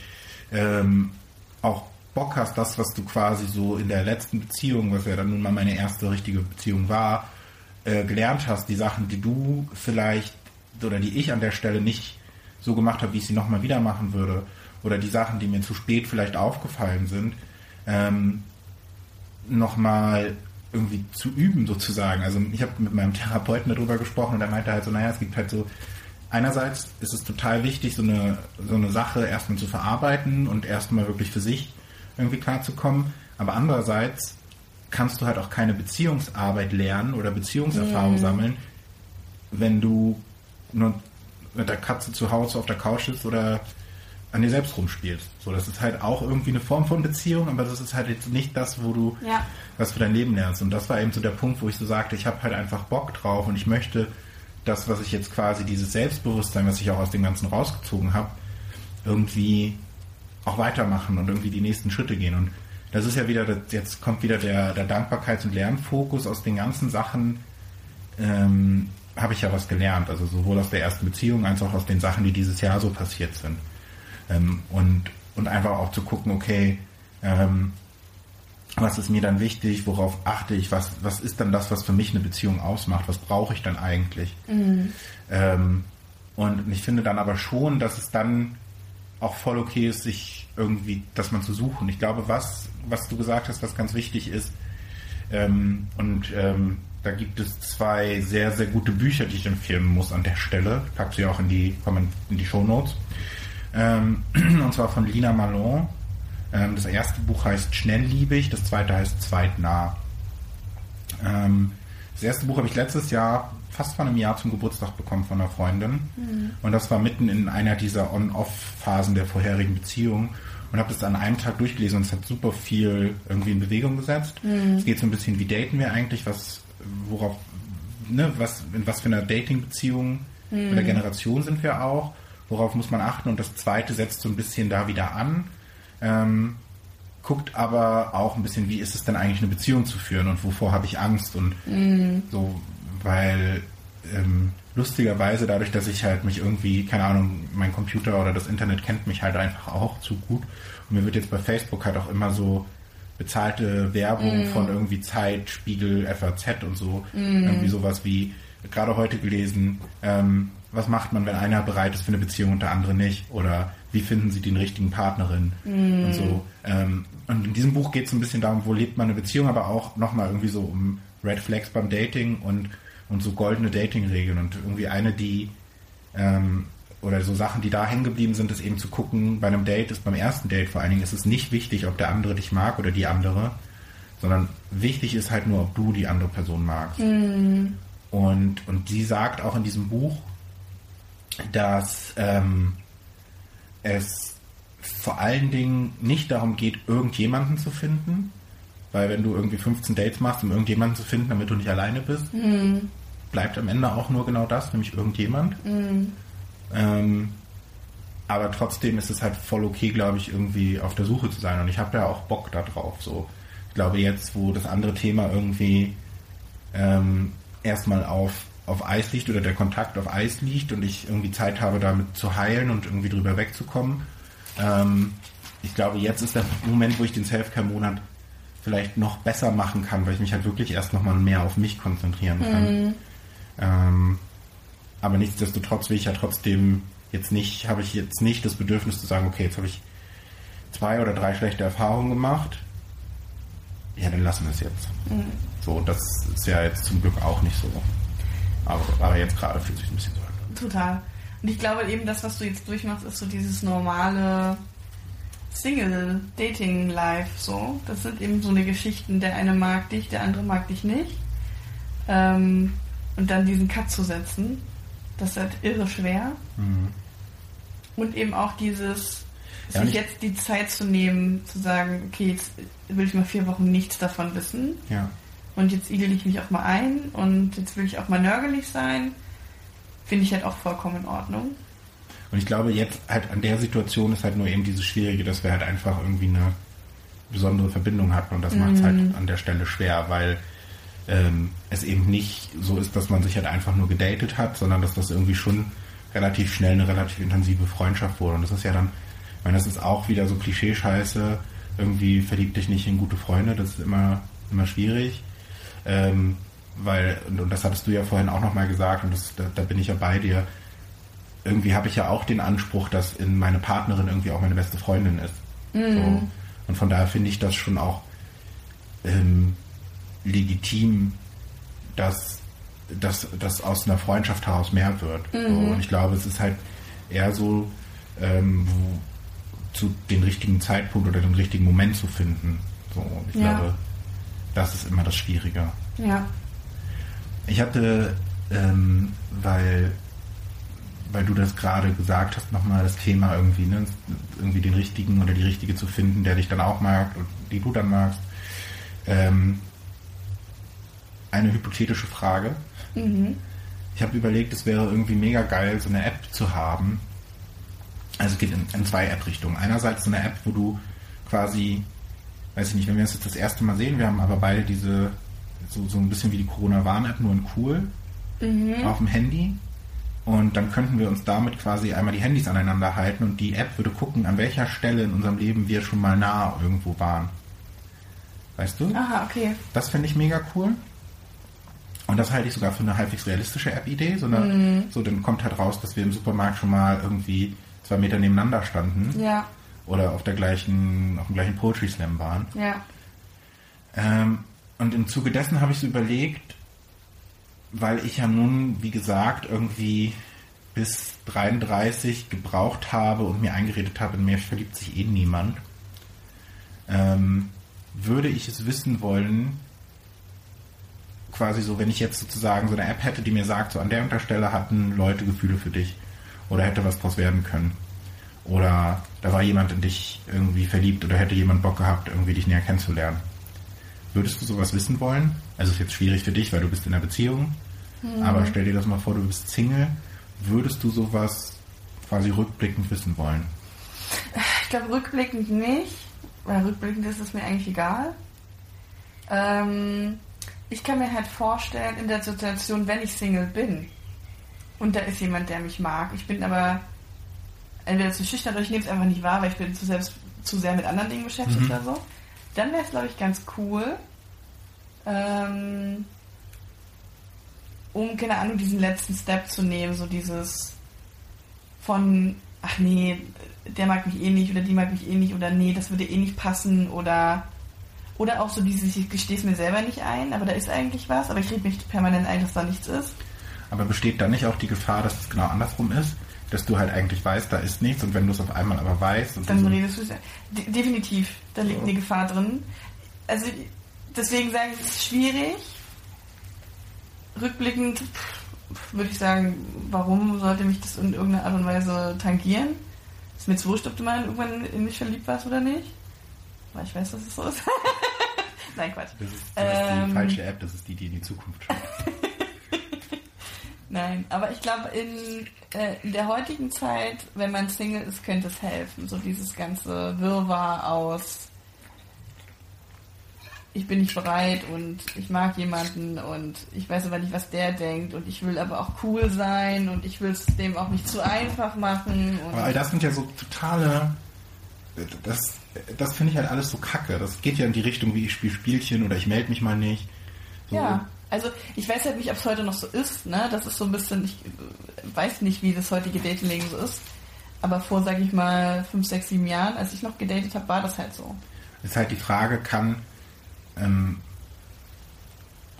ähm, auch Bock hast, das, was du quasi so in der letzten Beziehung, was ja dann nun mal meine erste richtige Beziehung war, äh, gelernt hast, die Sachen, die du vielleicht oder die ich an der Stelle nicht so gemacht habe, wie ich sie nochmal wieder machen würde, oder die Sachen, die mir zu spät vielleicht aufgefallen sind, ähm, nochmal irgendwie zu üben sozusagen. Also ich habe mit meinem Therapeuten darüber gesprochen und er meinte halt so, naja, es gibt halt so, einerseits ist es total wichtig, so eine, so eine Sache erstmal zu verarbeiten und erstmal wirklich für sich irgendwie klarzukommen, aber andererseits kannst du halt auch keine Beziehungsarbeit lernen oder Beziehungserfahrung mhm. sammeln, wenn du nur mit der Katze zu Hause auf der Couch sitzt oder an dir selbst rumspielst. So, das ist halt auch irgendwie eine Form von Beziehung, aber das ist halt jetzt nicht das, wo du ja. was für dein Leben lernst. Und das war eben so der Punkt, wo ich so sagte, ich habe halt einfach Bock drauf und ich möchte das, was ich jetzt quasi, dieses Selbstbewusstsein, was ich auch aus dem Ganzen rausgezogen habe, irgendwie auch weitermachen und irgendwie die nächsten Schritte gehen. Und das ist ja wieder, jetzt kommt wieder der, der Dankbarkeits- und Lernfokus aus den ganzen Sachen, ähm, habe ich ja was gelernt. Also sowohl aus der ersten Beziehung als auch aus den Sachen, die dieses Jahr so passiert sind. Ähm, und, und einfach auch zu gucken, okay, ähm, was ist mir dann wichtig, worauf achte ich, was, was ist dann das, was für mich eine Beziehung ausmacht, was brauche ich dann eigentlich. Mhm. Ähm, und ich finde dann aber schon, dass es dann auch voll okay ist, sich irgendwie, dass man zu suchen. Ich glaube, was, was du gesagt hast, was ganz wichtig ist, ähm, und ähm, da gibt es zwei sehr, sehr gute Bücher, die ich empfehlen muss an der Stelle. Ich packe sie auch in die, in die Show Notes. Ähm, [clears throat] und zwar von Lina Malon. Ähm, das erste Buch heißt Schnellliebig, das zweite heißt Zweitnah. Ähm, das erste Buch habe ich letztes Jahr, fast vor einem Jahr zum Geburtstag bekommen von einer Freundin. Mhm. Und das war mitten in einer dieser On-Off-Phasen der vorherigen Beziehung und habe das an einem Tag durchgelesen und es hat super viel irgendwie in Bewegung gesetzt. Mhm. Es geht so ein bisschen, wie daten wir eigentlich, was worauf, ne, was, in was für einer Dating-Beziehung mhm. oder Generation sind wir auch, worauf muss man achten und das zweite setzt so ein bisschen da wieder an, ähm, guckt aber auch ein bisschen, wie ist es denn eigentlich eine Beziehung zu führen und wovor habe ich Angst und mhm. so, weil ähm, lustigerweise dadurch, dass ich halt mich irgendwie, keine Ahnung, mein Computer oder das Internet kennt mich halt einfach auch zu gut und mir wird jetzt bei Facebook halt auch immer so bezahlte Werbung mm. von irgendwie Zeit, Spiegel, FAZ und so. Mm. Irgendwie sowas wie, gerade heute gelesen, ähm, was macht man, wenn einer bereit ist für eine Beziehung und der andere nicht? Oder wie finden sie den richtigen Partnerin? Mm. Und so. Ähm, und in diesem Buch geht es ein bisschen darum, wo lebt man eine Beziehung, aber auch nochmal irgendwie so um Red Flags beim Dating und, und so goldene Dating-Regeln. Und irgendwie eine, die ähm, oder so Sachen, die da hängen geblieben sind, ist eben zu gucken, bei einem Date ist beim ersten Date vor allen Dingen ist es nicht wichtig, ob der andere dich mag oder die andere, sondern wichtig ist halt nur, ob du die andere Person magst. Mhm. Und, und sie sagt auch in diesem Buch, dass ähm, es vor allen Dingen nicht darum geht, irgendjemanden zu finden, weil wenn du irgendwie 15 Dates machst, um irgendjemanden zu finden, damit du nicht alleine bist, mhm. Bleibt am Ende auch nur genau das, nämlich irgendjemand. Mhm. Ähm, aber trotzdem ist es halt voll okay, glaube ich, irgendwie auf der Suche zu sein. Und ich habe ja auch Bock darauf. So, ich glaube jetzt, wo das andere Thema irgendwie ähm, erstmal auf, auf Eis liegt oder der Kontakt auf Eis liegt und ich irgendwie Zeit habe, damit zu heilen und irgendwie drüber wegzukommen. Ähm, ich glaube, jetzt ist der Moment, wo ich den Selfcare-Monat vielleicht noch besser machen kann, weil ich mich halt wirklich erst nochmal mehr auf mich konzentrieren kann. Mhm. Ähm, aber nichtsdestotrotz will ich ja trotzdem jetzt nicht, habe ich jetzt nicht das Bedürfnis zu sagen, okay, jetzt habe ich zwei oder drei schlechte Erfahrungen gemacht. Ja, dann lassen wir es jetzt. Mhm. So, das ist ja jetzt zum Glück auch nicht so. Aber, aber jetzt gerade fühlt sich ein bisschen so an. Total. Und ich glaube eben, das, was du jetzt durchmachst, ist so dieses normale Single-Dating-Life. So. Das sind eben so eine Geschichten, der eine mag dich, der andere mag dich nicht. Ähm, und dann diesen Cut zu setzen, das ist halt irre schwer. Mhm. Und eben auch dieses, ja, sich jetzt die Zeit zu nehmen, zu sagen, okay, jetzt will ich mal vier Wochen nichts davon wissen. Ja. Und jetzt igel ich mich auch mal ein und jetzt will ich auch mal nörgelig sein. Finde ich halt auch vollkommen in Ordnung. Und ich glaube, jetzt halt an der Situation ist halt nur eben dieses Schwierige, dass wir halt einfach irgendwie eine besondere Verbindung hatten und das mhm. macht es halt an der Stelle schwer, weil ähm, es eben nicht so ist, dass man sich halt einfach nur gedatet hat, sondern dass das irgendwie schon relativ schnell eine relativ intensive Freundschaft wurde. Und das ist ja dann, ich meine, das ist auch wieder so Klischeescheiße, irgendwie verliebt dich nicht in gute Freunde, das ist immer, immer schwierig. Ähm, weil, und, und, das hattest du ja vorhin auch nochmal gesagt, und das, da, da, bin ich ja bei dir, irgendwie habe ich ja auch den Anspruch, dass in meine Partnerin irgendwie auch meine beste Freundin ist. Mhm. So. Und von daher finde ich das schon auch ähm, legitim, dass, dass, dass aus einer Freundschaft heraus mehr wird. Mhm. So. Und ich glaube, es ist halt eher so, ähm, zu den richtigen Zeitpunkt oder den richtigen Moment zu finden. So, ich ja. glaube, das ist immer das Schwierige. Ja. Ich hatte, ähm, weil, weil du das gerade gesagt hast, nochmal das Thema irgendwie, ne, irgendwie den richtigen oder die richtige zu finden, der dich dann auch mag und die du dann magst. Ähm, eine hypothetische Frage. Mhm. Ich habe überlegt, es wäre irgendwie mega geil, so eine App zu haben. Also es geht in, in zwei App-Richtungen. Einerseits so eine App, wo du quasi weiß ich nicht, wenn wir uns jetzt das erste Mal sehen, wir haben aber beide diese, so, so ein bisschen wie die Corona-Warn-App, nur in cool, mhm. auf dem Handy. Und dann könnten wir uns damit quasi einmal die Handys aneinander halten und die App würde gucken, an welcher Stelle in unserem Leben wir schon mal nah irgendwo waren. Weißt du? Aha, okay. Das finde ich mega cool. Und das halte ich sogar für eine halbwegs realistische App-Idee. So, mhm. so, dann kommt halt raus, dass wir im Supermarkt schon mal irgendwie zwei Meter nebeneinander standen. Ja oder auf der gleichen, auf dem gleichen Poetry Slam waren. Ja. Ähm, und im Zuge dessen habe ich so überlegt, weil ich ja nun, wie gesagt, irgendwie bis 33 gebraucht habe und mir eingeredet habe, in mir verliebt sich eh niemand, ähm, würde ich es wissen wollen, quasi so, wenn ich jetzt sozusagen so eine App hätte, die mir sagt, so an der Unterstelle hatten Leute Gefühle für dich oder hätte was draus werden können. Oder da war jemand in dich irgendwie verliebt oder hätte jemand Bock gehabt, irgendwie dich näher kennenzulernen. Würdest du sowas wissen wollen? Also ist jetzt schwierig für dich, weil du bist in einer Beziehung. Mhm. Aber stell dir das mal vor, du bist Single. Würdest du sowas quasi rückblickend wissen wollen? Ich glaube rückblickend nicht. Weil rückblickend ist es mir eigentlich egal. Ähm, ich kann mir halt vorstellen, in der Situation, wenn ich Single bin und da ist jemand, der mich mag, ich bin aber entweder zu schüchtern oder ich nehme es einfach nicht wahr, weil ich bin zu, selbst, zu sehr mit anderen Dingen beschäftigt mhm. oder so. Dann wäre es, glaube ich, ganz cool, ähm, um, keine Ahnung, diesen letzten Step zu nehmen, so dieses von, ach nee, der mag mich eh nicht oder die mag mich eh nicht oder nee, das würde eh nicht passen oder oder auch so dieses, ich gestehe es mir selber nicht ein, aber da ist eigentlich was, aber ich rede mich permanent ein, dass da nichts ist. Aber besteht da nicht auch die Gefahr, dass es genau andersrum ist? dass du halt eigentlich weißt, da ist nichts und wenn du es auf einmal aber weißt. dann redest du es. De definitiv, da liegt eine Gefahr drin. Also deswegen sage ich, es ist schwierig. Rückblickend würde ich sagen, warum sollte mich das in irgendeiner Art und Weise tangieren? Ist mir jetzt wurscht, ob du mal irgendwann in mich verliebt warst oder nicht. Weil ich weiß, dass es so ist. [laughs] [laughs] Nein, Quatsch. Das ist, das ähm, ist die falsche App, das ist die, die in die Zukunft schaut. [laughs] Nein, aber ich glaube, in, äh, in der heutigen Zeit, wenn man Single ist, könnte es helfen. So dieses ganze Wirrwarr aus ich bin nicht bereit und ich mag jemanden und ich weiß aber nicht, was der denkt und ich will aber auch cool sein und ich will es dem auch nicht zu einfach machen. aber all das sind ja so totale, das, das finde ich halt alles so kacke. Das geht ja in die Richtung, wie ich spiele Spielchen oder ich melde mich mal nicht. So. Ja, also ich weiß halt nicht, ob es heute noch so ist. Ne? Das ist so ein bisschen, ich weiß nicht, wie das heutige Datingleben so ist. Aber vor, sag ich mal, fünf, sechs, sieben Jahren, als ich noch gedatet habe, war das halt so. Ist halt die Frage, kann ähm,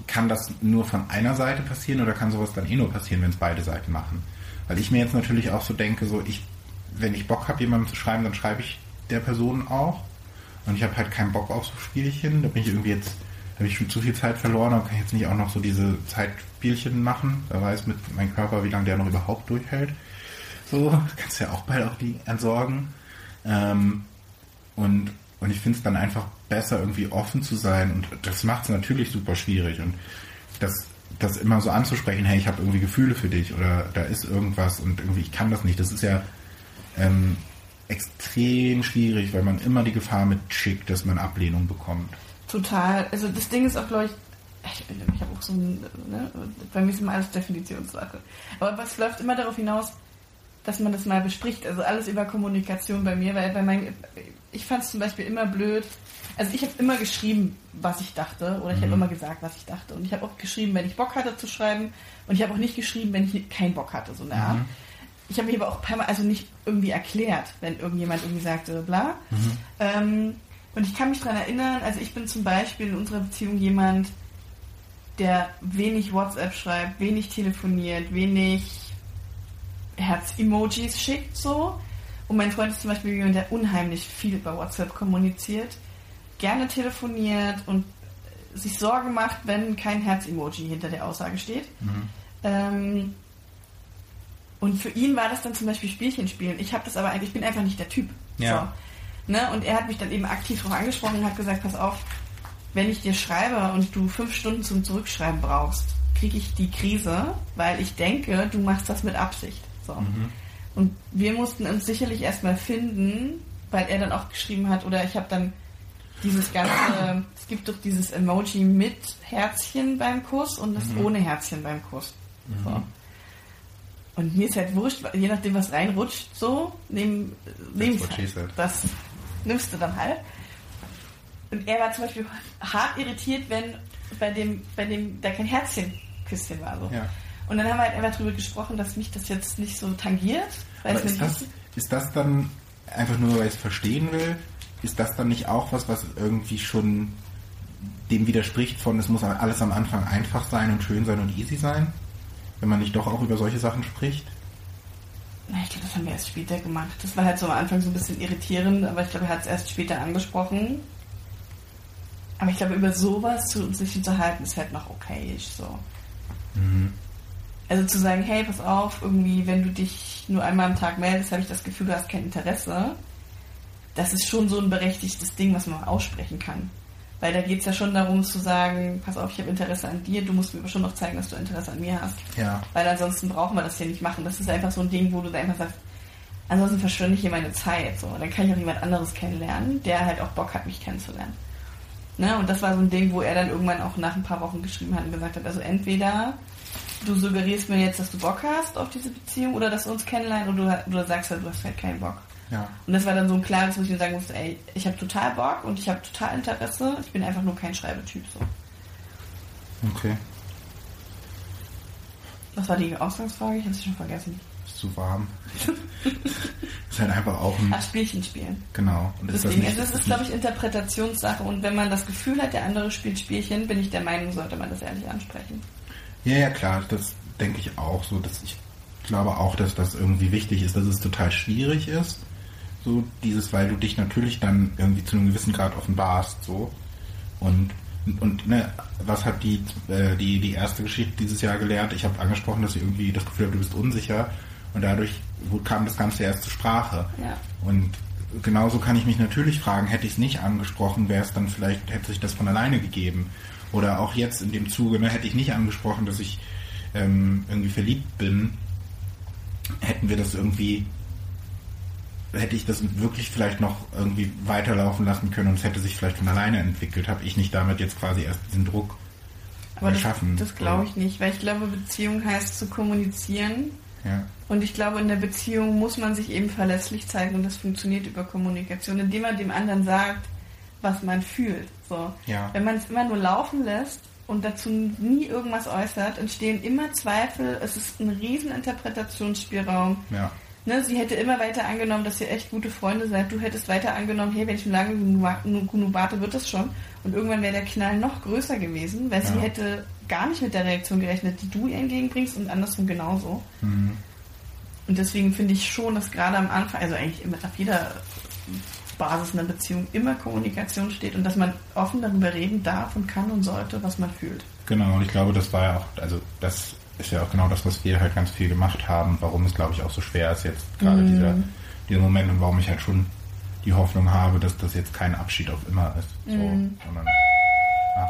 kann das nur von einer Seite passieren oder kann sowas dann eh nur passieren, wenn es beide Seiten machen? Weil ich mir jetzt natürlich auch so denke, so ich, wenn ich Bock habe, jemandem zu schreiben, dann schreibe ich der Person auch. Und ich habe halt keinen Bock auf so Spielchen. Da bin ich irgendwie jetzt, habe ich schon zu viel Zeit verloren und kann jetzt nicht auch noch so diese Zeitspielchen machen. Da weiß mit meinem Körper, wie lange der noch überhaupt durchhält. So, kannst ja auch bald auch die entsorgen. Ähm, und, und ich finde es dann einfach besser, irgendwie offen zu sein. Und das macht es natürlich super schwierig. Und das, das immer so anzusprechen, hey, ich habe irgendwie Gefühle für dich oder da ist irgendwas und irgendwie ich kann das nicht. Das ist ja ähm, extrem schwierig, weil man immer die Gefahr mitschickt, dass man Ablehnung bekommt. Total. Also das Ding ist auch, glaube ich, ich, ich habe auch so ein, ne, bei mir ist immer alles Definitionssache. Aber was läuft immer darauf hinaus, dass man das mal bespricht. Also alles über Kommunikation bei mir, weil bei mein, ich fand es zum Beispiel immer blöd, also ich habe immer geschrieben, was ich dachte, oder ich mhm. habe immer gesagt, was ich dachte. Und ich habe auch geschrieben, wenn ich Bock hatte zu schreiben. Und ich habe auch nicht geschrieben, wenn ich keinen Bock hatte, so eine Art. Mhm. Ich habe mich aber auch paar also nicht irgendwie erklärt, wenn irgendjemand irgendwie sagte, bla. Mhm. Ähm, und ich kann mich daran erinnern, also ich bin zum Beispiel in unserer Beziehung jemand, der wenig WhatsApp schreibt, wenig telefoniert, wenig Herz-Emojis schickt, so. Und mein Freund ist zum Beispiel jemand, der unheimlich viel über WhatsApp kommuniziert gerne telefoniert und sich Sorgen macht, wenn kein Herz-Emoji hinter der Aussage steht. Mhm. Ähm, und für ihn war das dann zum Beispiel Spielchen spielen. Ich habe das aber eigentlich, ich bin einfach nicht der Typ. Ja. So. Ne? Und er hat mich dann eben aktiv darauf angesprochen und hat gesagt, pass auf, wenn ich dir schreibe und du fünf Stunden zum Zurückschreiben brauchst, kriege ich die Krise, weil ich denke, du machst das mit Absicht. So. Mhm. Und wir mussten uns sicherlich erstmal finden, weil er dann auch geschrieben hat, oder ich habe dann dieses ganze, es gibt doch dieses Emoji mit Herzchen beim Kuss und das mhm. ohne Herzchen beim Kuss. Mhm. Und mir ist halt wurscht, je nachdem, was reinrutscht, so, nehm, halt. Das nimmst du dann halt. Und er war zum Beispiel hart irritiert, wenn bei dem, bei dem da kein Herzchenküsschen war. So. Ja. Und dann haben wir halt einfach darüber gesprochen, dass mich das jetzt nicht so tangiert. ist, das, ist das dann einfach nur, weil ich es verstehen will? ist das dann nicht auch was, was irgendwie schon dem widerspricht von, es muss alles am Anfang einfach sein und schön sein und easy sein? Wenn man nicht doch auch über solche Sachen spricht? Ich glaube, das haben wir erst später gemacht. Das war halt so am Anfang so ein bisschen irritierend, aber ich glaube, er hat es erst später angesprochen. Aber ich glaube, über sowas zu sich unterhalten ist halt noch okay. So. Mhm. Also zu sagen, hey, pass auf, irgendwie, wenn du dich nur einmal am Tag meldest, habe ich das Gefühl, du hast kein Interesse das ist schon so ein berechtigtes Ding, was man aussprechen kann. Weil da geht es ja schon darum zu sagen, pass auf, ich habe Interesse an dir, du musst mir aber schon noch zeigen, dass du Interesse an mir hast. Ja. Weil ansonsten brauchen wir das hier nicht machen. Das ist einfach so ein Ding, wo du einfach sagst, ansonsten verschwende ich hier meine Zeit. So. Dann kann ich auch jemand anderes kennenlernen, der halt auch Bock hat, mich kennenzulernen. Ne? Und das war so ein Ding, wo er dann irgendwann auch nach ein paar Wochen geschrieben hat und gesagt hat, also entweder du suggerierst mir jetzt, dass du Bock hast auf diese Beziehung oder dass wir uns kennenlernen oder du, oder sagst halt, du hast halt keinen Bock. Ja. Und das war dann so ein klares, wo ich mir sagen musste, ey, ich habe total Bock und ich habe total Interesse. Ich bin einfach nur kein Schreibetyp so. Okay. Was war die Ausgangsfrage? Ich habe sie schon vergessen. Ist zu warm. [laughs] ist halt einfach auch ein. Ach, Spielchen spielen. Genau. Und das, Ding, also das ist, glaube ich, Interpretationssache. Und wenn man das Gefühl hat, der andere spielt Spielchen, bin ich der Meinung, sollte man das ehrlich ansprechen. Ja, ja, klar. Das denke ich auch so. Dass ich glaube auch, dass das irgendwie wichtig ist, dass es total schwierig ist so dieses, weil du dich natürlich dann irgendwie zu einem gewissen Grad offenbarst, so. Und, und ne, was hat die, äh, die, die erste Geschichte dieses Jahr gelernt? Ich habe angesprochen, dass ich irgendwie das Gefühl habe, du bist unsicher. Und dadurch kam das Ganze erst zur Sprache. Ja. Und genauso kann ich mich natürlich fragen, hätte ich es nicht angesprochen, wäre es dann vielleicht, hätte sich das von alleine gegeben. Oder auch jetzt in dem Zuge, ne, hätte ich nicht angesprochen, dass ich ähm, irgendwie verliebt bin, hätten wir das irgendwie hätte ich das wirklich vielleicht noch irgendwie weiterlaufen lassen können und es hätte sich vielleicht von alleine entwickelt, habe ich nicht damit jetzt quasi erst diesen Druck Aber das, erschaffen. das glaube ich nicht, weil ich glaube, Beziehung heißt zu kommunizieren. Ja. Und ich glaube, in der Beziehung muss man sich eben verlässlich zeigen und das funktioniert über Kommunikation, indem man dem anderen sagt, was man fühlt. So. Ja. Wenn man es immer nur laufen lässt und dazu nie irgendwas äußert, entstehen immer Zweifel. Es ist ein riesen Interpretationsspielraum. Ja. Ne, sie hätte immer weiter angenommen, dass ihr echt gute Freunde seid. Du hättest weiter angenommen, hey, wenn ich lange genug warte, wird das schon. Und irgendwann wäre der Knall noch größer gewesen, weil sie Ja. hätte gar nicht mit der Reaktion gerechnet, die du ihr entgegenbringst und andersrum genauso. Mhm. Und deswegen finde ich schon, dass gerade am Anfang, also eigentlich immer auf jeder Basis einer Beziehung immer Kommunikation steht und dass man offen darüber reden darf und kann und sollte, was man fühlt. Genau, und ich glaube, das war ja auch, also das ist ja auch genau das, was wir halt ganz viel gemacht haben, warum es, glaube ich, auch so schwer ist jetzt gerade dieser, dieser Moment und warum ich halt schon die Hoffnung habe, dass das jetzt kein Abschied auf immer ist, so, sondern ach,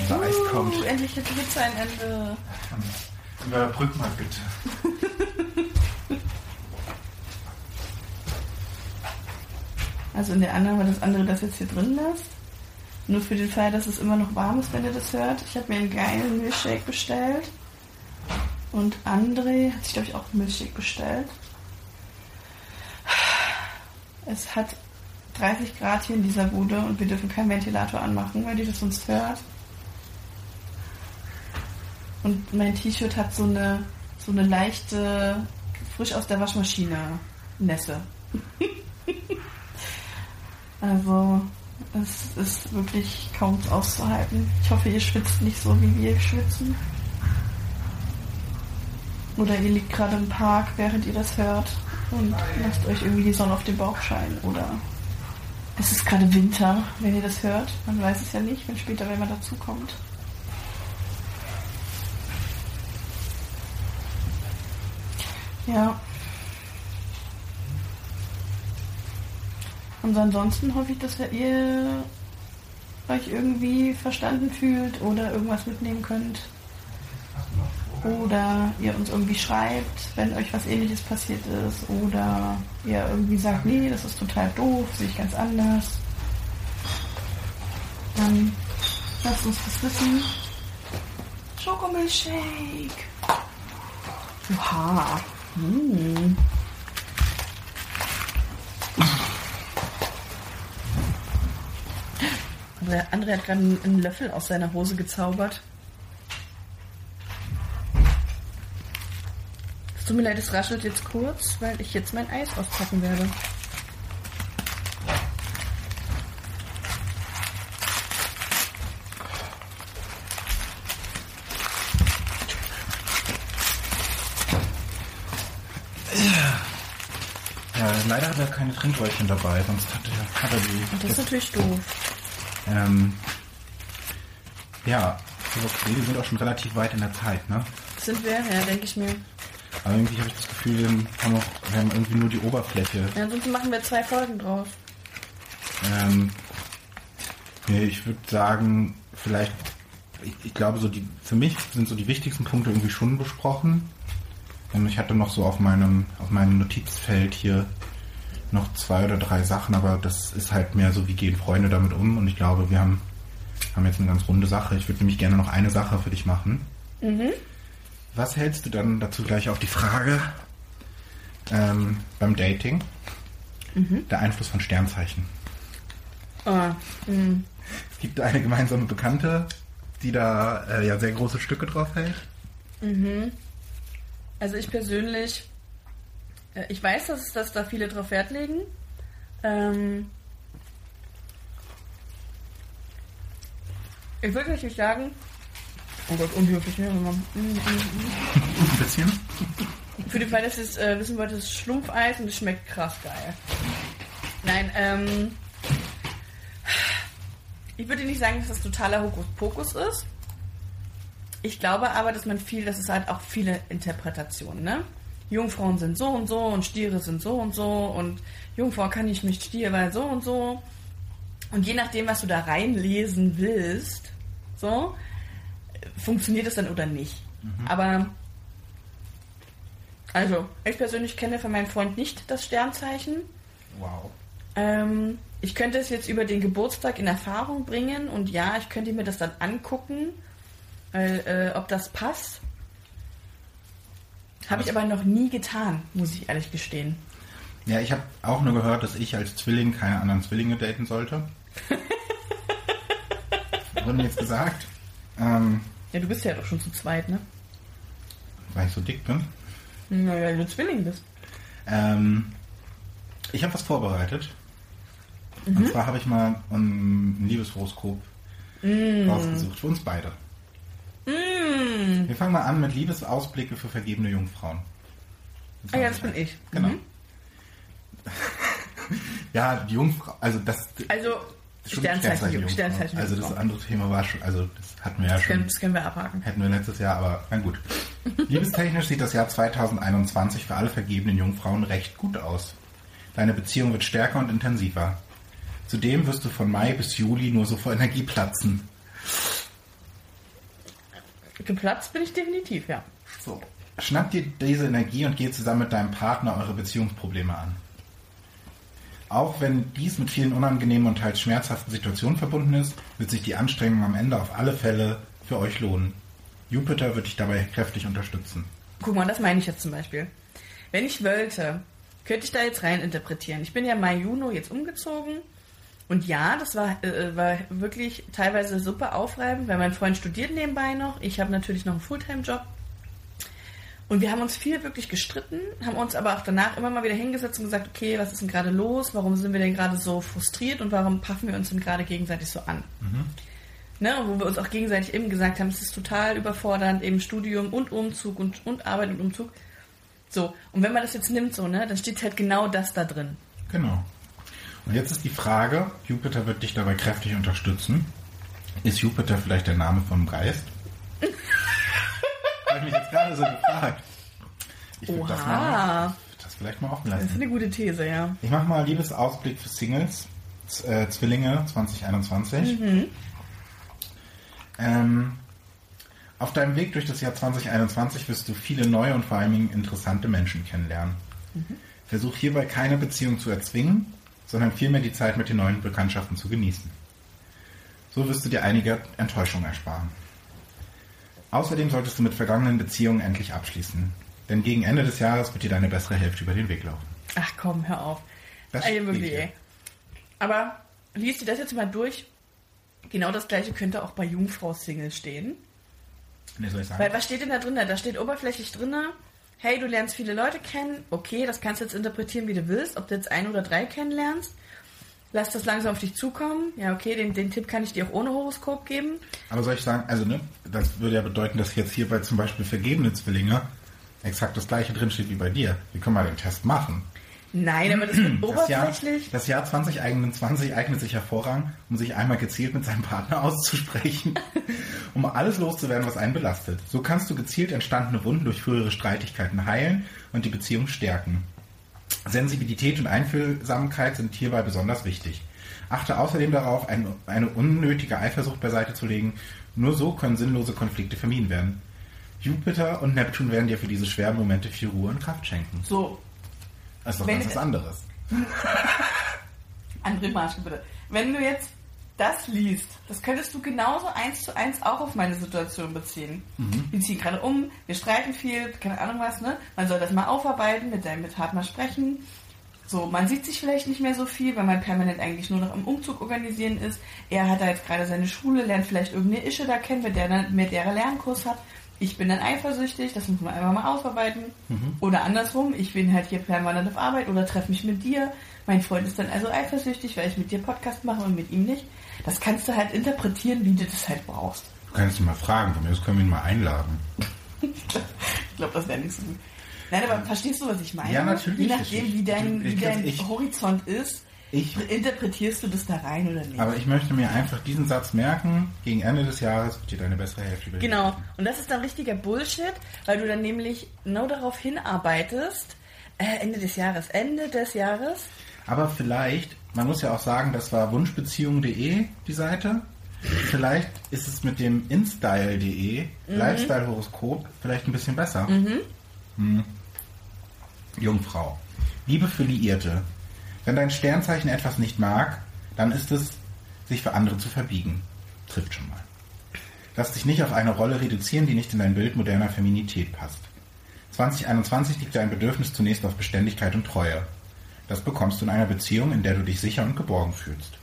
unser Eis kommt. Uh, endlich hat die Hitze ein Ende. Überbrück mal bitte. Also in der Annahme, dass andere das jetzt hier drin lässt. Nur für den Fall, dass es immer noch warm ist, wenn ihr das hört. Ich habe mir einen geilen Milchshake bestellt. Und André hat sich, glaube ich, auch Milchshake bestellt. Es hat 30 Grad hier in dieser Bude und wir dürfen keinen Ventilator anmachen, weil die das sonst hört. Und mein T-Shirt hat so eine, so eine leichte, frisch aus der Waschmaschine Nässe. [laughs] Also, es ist wirklich kaum auszuhalten. Ich hoffe, ihr schwitzt nicht so, wie wir schwitzen. Oder ihr liegt gerade im Park, während ihr das hört und lasst euch irgendwie die Sonne auf den Bauch scheinen. Oder es ist gerade Winter, wenn ihr das hört. Man weiß es ja nicht, wenn später wenn man dazu kommt. Ja. Und ansonsten hoffe ich, dass ihr euch irgendwie verstanden fühlt oder irgendwas mitnehmen könnt. Oder ihr uns irgendwie schreibt, wenn euch was ähnliches passiert ist. Oder ihr irgendwie sagt, nee, das ist total doof, sehe ich ganz anders. Dann lasst uns das wissen. Schokomilchshake. Oha. Hm. André, hat gerade einen Löffel aus seiner Hose gezaubert. Tut mir leid, es raschelt jetzt kurz, weil ich jetzt mein Eis auspacken werde. Ja, leider hat er keine Trinkröhrchen dabei, sonst hat er, hat er die. das ist natürlich doof. Ähm, ja, okay, wir sind auch schon relativ weit in der Zeit, ne? Sind wir? Ja, denke ich mir. Aber irgendwie habe ich das Gefühl, wir haben, noch, wir haben irgendwie nur die Oberfläche. Ja, ansonsten machen wir zwei Folgen draus. Ähm, nee, ich würde sagen, vielleicht, ich, ich glaube, so die, für mich sind so die wichtigsten Punkte irgendwie schon besprochen. Ähm, ich hatte noch so auf meinem, auf meinem Notizfeld hier noch zwei oder drei Sachen, aber das ist halt mehr so, wie gehen Freunde damit um und ich glaube, wir haben, haben jetzt eine ganz runde Sache. Ich würde nämlich gerne noch eine Sache für dich machen. Mhm. Was hältst du dann dazu gleich auf die Frage ähm, beim Dating? Der Einfluss von Sternzeichen. Ah, mh. Es gibt eine gemeinsame Bekannte, die da äh, ja sehr große Stücke drauf hält. Also ich persönlich, äh, ich weiß, dass, dass da viele drauf Wert legen. Ähm, ich würde nicht sagen, oh Gott, unhöflich, ne? wenn man- mm, mm, mm. Ein bisschen. Für den Fall, dass ihr es äh, wissen wollt, das ist Schlumpfeis und es schmeckt krass geil. Nein, ähm. Ich würde nicht sagen, dass das totaler Hokuspokus ist. Ich glaube aber, dass man viel, das ist halt auch viele Interpretationen, ne? Jungfrauen sind so und so und Stiere sind so und so und Jungfrau kann ich nicht Stier, weil so und so. Und je nachdem, was du da reinlesen willst, so, funktioniert es dann oder nicht. Aber also, ich persönlich kenne von meinem Freund nicht das Sternzeichen. Wow. Ähm, ich könnte es jetzt über den Geburtstag in Erfahrung bringen und ja, ich könnte mir das dann angucken, weil, äh, ob das passt. Habe ich aber noch nie getan, muss ich ehrlich gestehen. Ja, ich habe auch nur gehört, dass ich als Zwilling keine anderen Zwillinge daten sollte. [laughs] Wurde mir jetzt gesagt. Ähm, Ja, du bist ja doch schon zu zweit, ne? weil ich so dick bin. Naja, weil du Zwilling bist. Ähm, ich habe was vorbereitet. Und zwar habe ich mal ein Liebeshoroskop rausgesucht für uns beide. Mm. Wir fangen mal an mit Liebesausblicke für vergebene Jungfrauen. Ah ja, das bin ich. Genau. Mhm. [laughs] ja, die Jungfrau, also das Also, Sternzeichen. Sternzeichen. Also das Jungfrau. andere Thema war schon, also das hatten wir ja das, können, schon, das können wir abhaken. hätten wir letztes Jahr, aber na gut. Liebestechnisch sieht das Jahr 2021 für alle vergebenen Jungfrauen recht gut aus. Deine Beziehung wird stärker und intensiver. Zudem wirst du von Mai bis Juli nur so vor Energie platzen. Geplatzt bin ich definitiv, ja. So. Schnapp dir diese Energie und geh zusammen mit deinem Partner eure Beziehungsprobleme an. Auch wenn dies mit vielen unangenehmen und teils schmerzhaften Situationen verbunden ist, wird sich die Anstrengung am Ende auf alle Fälle für euch lohnen. Jupiter wird dich dabei kräftig unterstützen. Guck mal, das meine ich jetzt zum Beispiel. Wenn ich wollte, könnte ich da jetzt rein interpretieren. Ich bin ja Mai, Juno jetzt umgezogen. Und ja, das war, äh, war wirklich teilweise super aufreibend, weil mein Freund studiert nebenbei noch. Ich habe natürlich noch einen Fulltime-Job. Und wir haben uns viel wirklich gestritten, haben uns aber auch danach immer mal wieder hingesetzt und gesagt, okay, was ist denn gerade los? Warum sind wir denn gerade so frustriert und warum paffen wir uns denn gerade gegenseitig so an? Ne, wo wir uns auch gegenseitig eben gesagt haben, es ist total überfordernd, eben Studium und Umzug und, und Arbeit und Umzug. So, und wenn man das jetzt nimmt, so, ne, dann steht halt genau das da drin. Genau. Und jetzt ist die Frage, Jupiter wird dich dabei kräftig unterstützen. Ist Jupiter vielleicht der Name vom Geist? Habe ich mich jetzt gerade so gefragt. Ich würde das, mal- Oha, das vielleicht mal offen das ist lassen. eine gute These, ja. Ich mache mal Liebesausblick für Singles, Z äh, Zwillinge 2021. Ähm, auf deinem Weg durch das Jahr 2021 wirst du viele neue und vor allen Dingen interessante Menschen kennenlernen. Versuch hierbei keine Beziehung zu erzwingen, sondern vielmehr die Zeit mit den neuen Bekanntschaften zu genießen. So wirst du dir einige Enttäuschungen ersparen. Außerdem solltest du mit vergangenen Beziehungen endlich abschließen. Denn gegen Ende des Jahres wird dir deine bessere Hälfte über den Weg laufen. Ach komm, hör auf. Das ey. Aber liest dir das jetzt mal durch. Genau das gleiche könnte auch bei Jungfrau-Single stehen. Nee, soll ich sagen? Weil was steht denn da drin? Da steht oberflächlich drin, hey, du lernst viele Leute kennen. Okay, das kannst du jetzt interpretieren, wie du willst. Ob du jetzt ein oder drei kennenlernst. Lass das langsam auf dich zukommen. Ja, okay, den, den Tipp kann ich dir auch ohne Horoskop geben. Aber soll ich sagen, also ne, das würde ja bedeuten, dass jetzt hier bei zum Beispiel vergebene Zwillinge exakt das gleiche drinsteht wie bei dir. Wir können mal den Test machen. Nein, aber das [clears throat] wird Das Jahr, oberflächlich. das Jahr 2021 eignet sich hervorragend, um sich einmal gezielt mit seinem Partner [laughs] auszusprechen, um alles loszuwerden, was einen belastet. So kannst du gezielt entstandene Wunden durch frühere Streitigkeiten heilen und die Beziehung stärken. Sensibilität und Einfühlsamkeit sind hierbei besonders wichtig. Achte außerdem darauf, ein, eine unnötige Eifersucht beiseite zu legen. Nur so können sinnlose Konflikte vermieden werden. Jupiter und Neptun werden dir für diese schweren Momente viel Ruhe und Kraft schenken. So, Das ist doch ganz was anderes. [laughs] André Marschke, bitte. Wenn du jetzt das liest, das könntest du genauso eins zu eins auch auf meine Situation beziehen. Wir ziehen gerade um, wir streiten viel, keine Ahnung was, ne? Man soll das mal aufarbeiten, mit deinem mit Partner sprechen. So, man sieht sich vielleicht nicht mehr so viel, weil man permanent eigentlich nur noch im Umzug organisieren ist. Er hat da jetzt gerade seine Schule, lernt vielleicht irgendeine Ische da kennen, mit der, dann- mit der er Lernkurs hat. Ich bin dann eifersüchtig, das muss man einfach mal ausarbeiten. Oder andersrum, ich bin halt hier permanent auf Arbeit oder treffe mich mit dir. Mein Freund ist dann also eifersüchtig, weil ich mit dir Podcast mache und mit ihm nicht. Das kannst du halt interpretieren, wie du das halt brauchst. Du kannst ihn mal fragen, von mir aus können wir ihn mal einladen. [laughs] Ich glaube, das wäre nicht so gut. Nein, aber verstehst du, was ich meine? Ja, natürlich. Je nachdem, wie dein, Ich- wie dein ich- Horizont ist, Ich, interpretierst du das da rein oder nicht. aber ich möchte mir einfach diesen Satz merken, gegen Ende des Jahres wird dir deine bessere Hälfte über Genau. Und das ist dann richtiger Bullshit, weil du dann nämlich genau darauf hinarbeitest, äh, Ende des Jahres, Ende des Jahres. Aber vielleicht, man muss ja auch sagen, das war wunschbeziehung.de, die Seite. Vielleicht ist es mit dem instyle.de, Lifestyle-Horoskop, vielleicht ein bisschen besser. Hm. Jungfrau. Liebe für Liierte. Wenn dein Sternzeichen etwas nicht mag, dann ist es, sich für andere zu verbiegen. Trifft schon mal. Lass dich nicht auf eine Rolle reduzieren, die nicht in dein Bild moderner Feminität passt. 2021 liegt dein Bedürfnis zunächst auf Beständigkeit und Treue. Das bekommst du in einer Beziehung, in der du dich sicher und geborgen fühlst.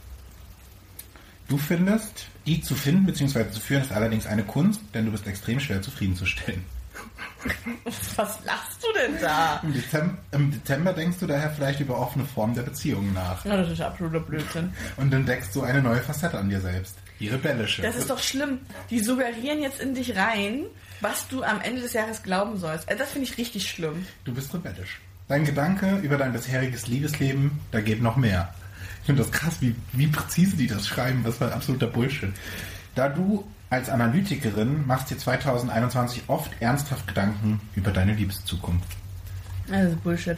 Du findest, die zu finden bzw. zu führen, ist allerdings eine Kunst, denn du bist extrem schwer zufriedenzustellen. [laughs] Was lachst du denn da? Im Dezember, Im Dezember denkst du daher vielleicht über offene Formen der Beziehungen nach. Ja, das ist absoluter Blödsinn. Und entdeckst so eine neue Facette an dir selbst. Die rebellische. Das ist doch schlimm. Die suggerieren jetzt in dich rein, was du am Ende des Jahres glauben sollst. Also das finde ich richtig schlimm. Du bist rebellisch. Dein Gedanke über dein bisheriges Liebesleben, da geht noch mehr. Ich finde das krass, wie, wie präzise die das schreiben. Das war absoluter Bullshit. Da du als Analytikerin machst dir 2021 oft ernsthaft Gedanken über deine Liebeszukunft. Das ist Bullshit.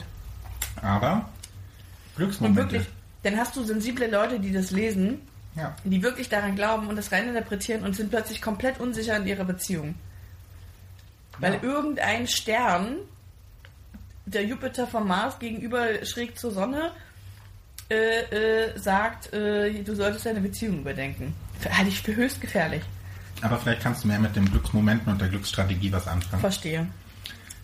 Aber Und Glücksmomente. wirklich, dann hast du sensible Leute, die das lesen, Ja. die wirklich daran glauben und das reininterpretieren und sind plötzlich komplett unsicher in ihrer Beziehung. Weil Ja. irgendein Stern, der Jupiter vom Mars gegenüber schräg zur Sonne, äh, äh, sagt, äh, du solltest deine Beziehung überdenken. Halte ich für höchst gefährlich. Aber vielleicht kannst du mehr mit den Glücksmomenten und der Glücksstrategie was anfangen. Verstehe.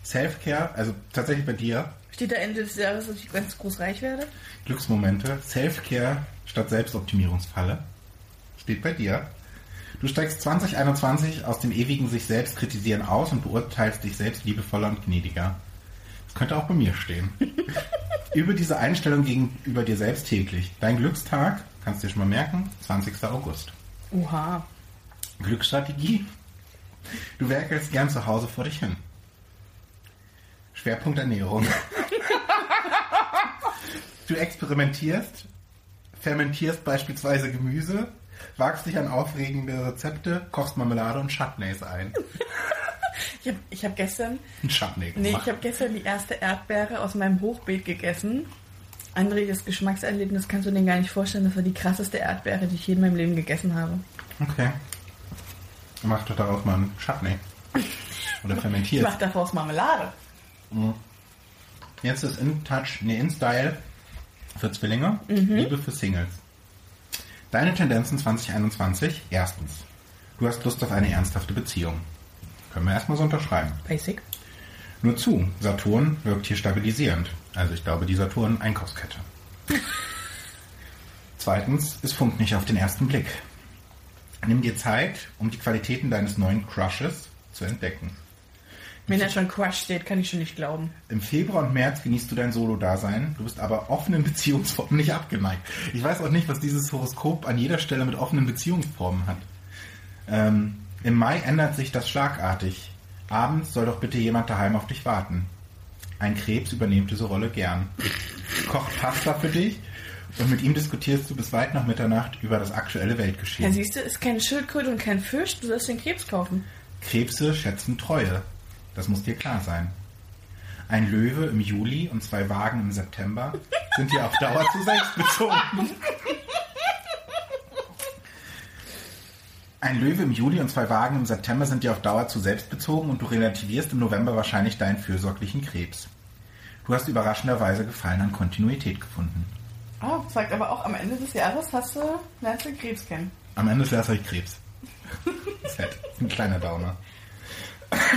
Self-Care, also tatsächlich bei dir, Steht da Ende des Jahres, dass ich ganz groß reich werde? Glücksmomente, Self-Care statt Selbstoptimierungsfalle. Steht bei dir. Du steigst 2021 aus dem ewigen sich selbst kritisieren aus und beurteilst dich selbst liebevoller und gnädiger. Das könnte auch bei mir stehen. [laughs] Über diese Einstellung gegenüber dir selbst täglich. Dein Glückstag, kannst du dir schon mal merken, 20. August. Oha. Glücksstrategie. Du werkelst gern zu Hause vor dich hin. Schwerpunkt Ernährung. [laughs] du experimentierst, fermentierst beispielsweise Gemüse, wagst dich an aufregende Rezepte, kochst Marmelade und Chutneys ein. [laughs] Ich habe ich hab gestern Ein Chutney Nee, ich habe gestern die erste Erdbeere aus meinem Hochbeet gegessen. André, das Geschmackserlebnis kannst du dir gar nicht vorstellen. Das war die krasseste Erdbeere, die ich je in meinem Leben gegessen habe. okay. Mach doch daraus mal einen Chutney. Oder [laughs] Ich fermentiert. mache daraus Marmelade. Jetzt ist in Touch, nee, in Style für Zwillinge, Liebe für Singles. Deine Tendenzen 2021. Erstens, du hast Lust auf eine ernsthafte Beziehung. Können wir erstmal so unterschreiben. Basic. Nur zu, Saturn wirkt hier stabilisierend. Also ich glaube, die Saturn-Einkaufskette. [laughs] Zweitens, es funkt nicht auf den ersten Blick. Nimm dir Zeit, um die Qualitäten deines neuen Crushes zu entdecken. Wenn da schon Crush steht, kann ich schon nicht glauben. Im Februar und März genießt du dein Solo-Dasein, du bist aber offenen Beziehungsformen nicht abgeneigt. Ich weiß auch nicht, was dieses Horoskop an jeder Stelle mit offenen Beziehungsformen hat. Ähm, Im Mai ändert sich das schlagartig. Abends soll doch bitte jemand daheim auf dich warten. Ein Krebs übernimmt diese Rolle gern. Kocht Pasta für dich und mit ihm diskutierst du bis weit nach Mitternacht über das aktuelle Ja, Weltgeschehen. siehst du, ist keine Schildkröte und kein Fisch. Du sollst den Krebs kaufen. Krebse schätzen Treue. Das muss dir klar sein. Ein Löwe im Juli und zwei Wagen im September sind dir auf Dauer zu selbstbezogen. [laughs] Ein Löwe im Juli und zwei Wagen im September sind dir auf Dauer zu selbstbezogen und du relativierst im November wahrscheinlich deinen fürsorglichen Krebs. Du hast überraschenderweise Gefallen an Kontinuität gefunden. Oh, sagt aber auch am Ende des Jahres hast du, lernst du Krebs kennen. Am Ende [laughs] ist erst euch Krebs. Sad. Ein kleiner Downer.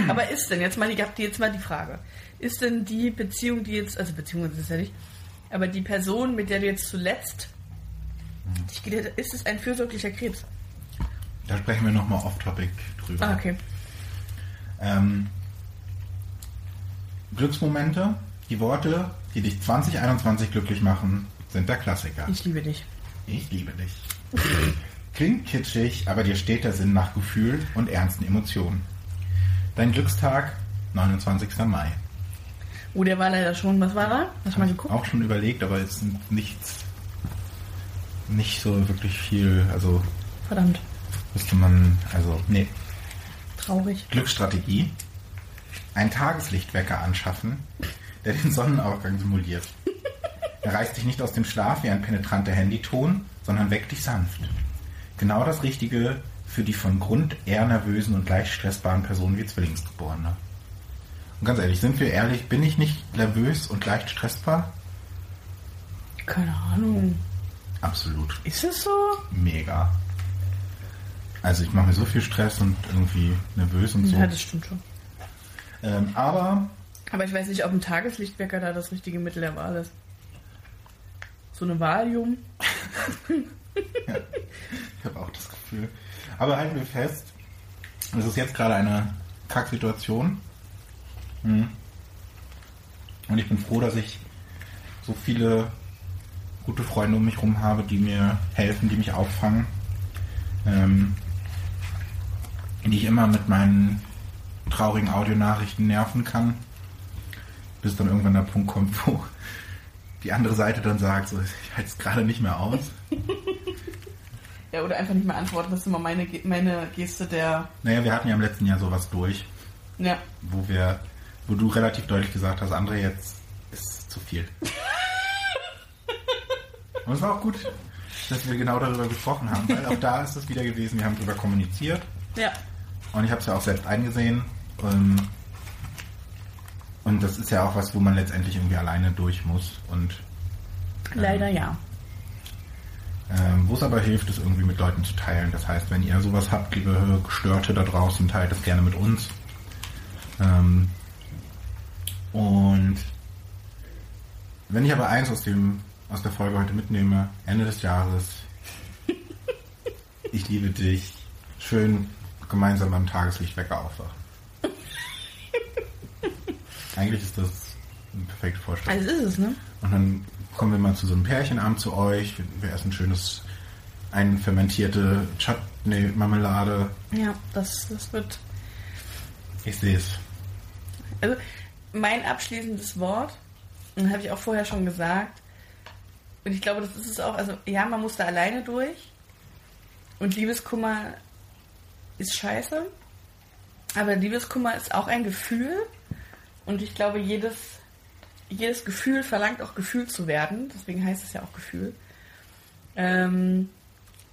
Aber ist denn, jetzt mal die, jetzt mal die Frage, ist denn die Beziehung, die jetzt, also Beziehung ist es ja nicht, aber die Person, mit der du jetzt zuletzt, dich gedatet- ist es ein fürsorglicher Krebs? Da sprechen wir nochmal off-topic drüber. Ah, okay. Ähm, Glücksmomente, die Worte, die dich 2021 glücklich machen, sind der Klassiker. Ich liebe dich. Ich liebe dich. Klingt kitschig, aber dir steht der Sinn nach Gefühl und ernsten Emotionen. Dein Glückstag, 29. Mai. Oh, der war leider schon, was war da? Hast du mal geguckt? Auch schon überlegt, aber jetzt sind nichts, nicht so wirklich viel, also Verdammt, müsste man, also, nee. traurig. Glücksstrategie. Ein Tageslichtwecker anschaffen, der den Sonnenaufgang simuliert. Er reißt dich nicht aus dem Schlaf wie ein penetranter Handyton, sondern weckt dich sanft. Genau das Richtige für die von Grund eher nervösen und leicht stressbaren Personen wie Zwillingsgeborene. Und ganz ehrlich, sind wir ehrlich, bin ich nicht nervös und leicht stressbar? Keine Ahnung. Absolut. Ist es so? Mega. Also ich mache mir so viel Stress und irgendwie nervös und so. Ja, das stimmt schon. Ähm, aber Aber ich weiß nicht, ob ein Tageslichtwecker da das richtige Mittel der Wahl ist. So eine Valium. [laughs] ich habe auch das Gefühl. Aber halten wir fest, es ist jetzt gerade eine Kacksituation. Hm. Und ich bin froh, dass ich so viele gute Freunde um mich herum habe, die mir helfen, die mich auffangen. Ähm, die ich immer mit meinen traurigen Audionachrichten nerven kann. Bis dann irgendwann der Punkt kommt, wo die andere Seite dann sagt, so, ich halte es gerade nicht mehr aus. [laughs] Ja, oder einfach nicht mehr antworten. Das ist immer meine, meine Geste der. Naja, wir hatten ja im letzten Jahr sowas durch, Ja. wo wir, wo du relativ deutlich gesagt hast, André, jetzt ist zu viel. [laughs] Und es war auch gut, dass wir genau darüber gesprochen haben, weil auch da ist es wieder gewesen, wir haben darüber kommuniziert Ja. Und ich habe es ja auch selbst eingesehen. Ähm, und das ist ja auch was, wo man letztendlich irgendwie alleine durch muss. Und Leider ja. ähm, wo es aber hilft, es irgendwie mit Leuten zu teilen. Das heißt, wenn ihr sowas habt, liebe Gestörte da draußen, teilt es gerne mit uns. Ähm, und wenn ich aber eins aus dem aus der Folge heute mitnehme, Ende des Jahres, [laughs] ich liebe dich, schön gemeinsam beim Tageslichtwecker aufwachen. [laughs] Eigentlich ist das eine perfekte Vorstellung. Also ist es, ne? Und dann kommen wir mal zu so einem Pärchenabend zu euch. Wir, essen schönes, ein fermentierte Chutney-Marmelade. Ja, das, das wird. Ich sehe es. Also, mein abschließendes Wort, und habe ich auch vorher schon gesagt, und ich glaube, das ist es auch, also ja, man muss da alleine durch. Und Liebeskummer ist scheiße. Aber Liebeskummer ist auch ein Gefühl. Und ich glaube, jedes, jedes Gefühl verlangt auch gefühlt zu werden. Deswegen heißt es ja auch Gefühl. Ähm,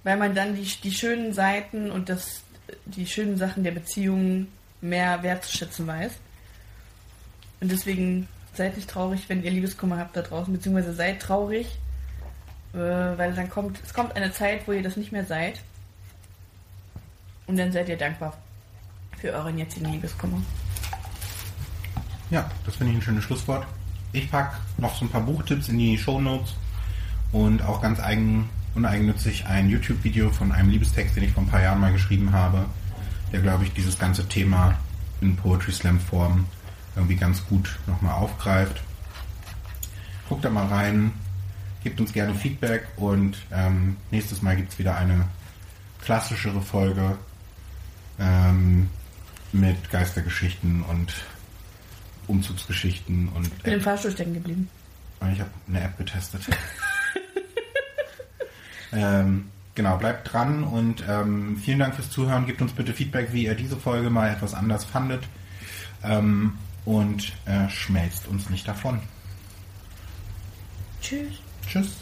weil man dann die, die schönen Seiten und das, die schönen Sachen der Beziehung mehr wertzuschätzen weiß. Und deswegen seid nicht traurig, wenn ihr Liebeskummer habt da draußen, beziehungsweise seid traurig, äh, weil dann kommt, es kommt eine Zeit, wo ihr das nicht mehr seid. Und dann seid ihr dankbar für euren jetzigen Liebeskummer. Ja, das finde ich ein schönes Schlusswort. Ich packe noch so ein paar Buchtipps in die Shownotes und auch ganz eigen, uneigennützig ein YouTube-Video von einem Liebestext, den ich vor ein paar Jahren mal geschrieben habe, der, glaube ich, dieses ganze Thema in Poetry Slam Form irgendwie ganz gut nochmal aufgreift. Guckt da mal rein, gebt uns gerne Feedback und ähm, nächstes Mal gibt es wieder eine klassischere Folge ähm, mit Geistergeschichten und Umzugsgeschichten und Ich bin im Fahrstuhl stecken geblieben. ich habe eine App getestet. [laughs] ähm, genau, bleibt dran und ähm, vielen Dank fürs Zuhören. Gebt uns bitte Feedback, wie ihr diese Folge mal etwas anders fandet. Ähm, und äh, schmelzt uns nicht davon. Tschüss. Tschüss.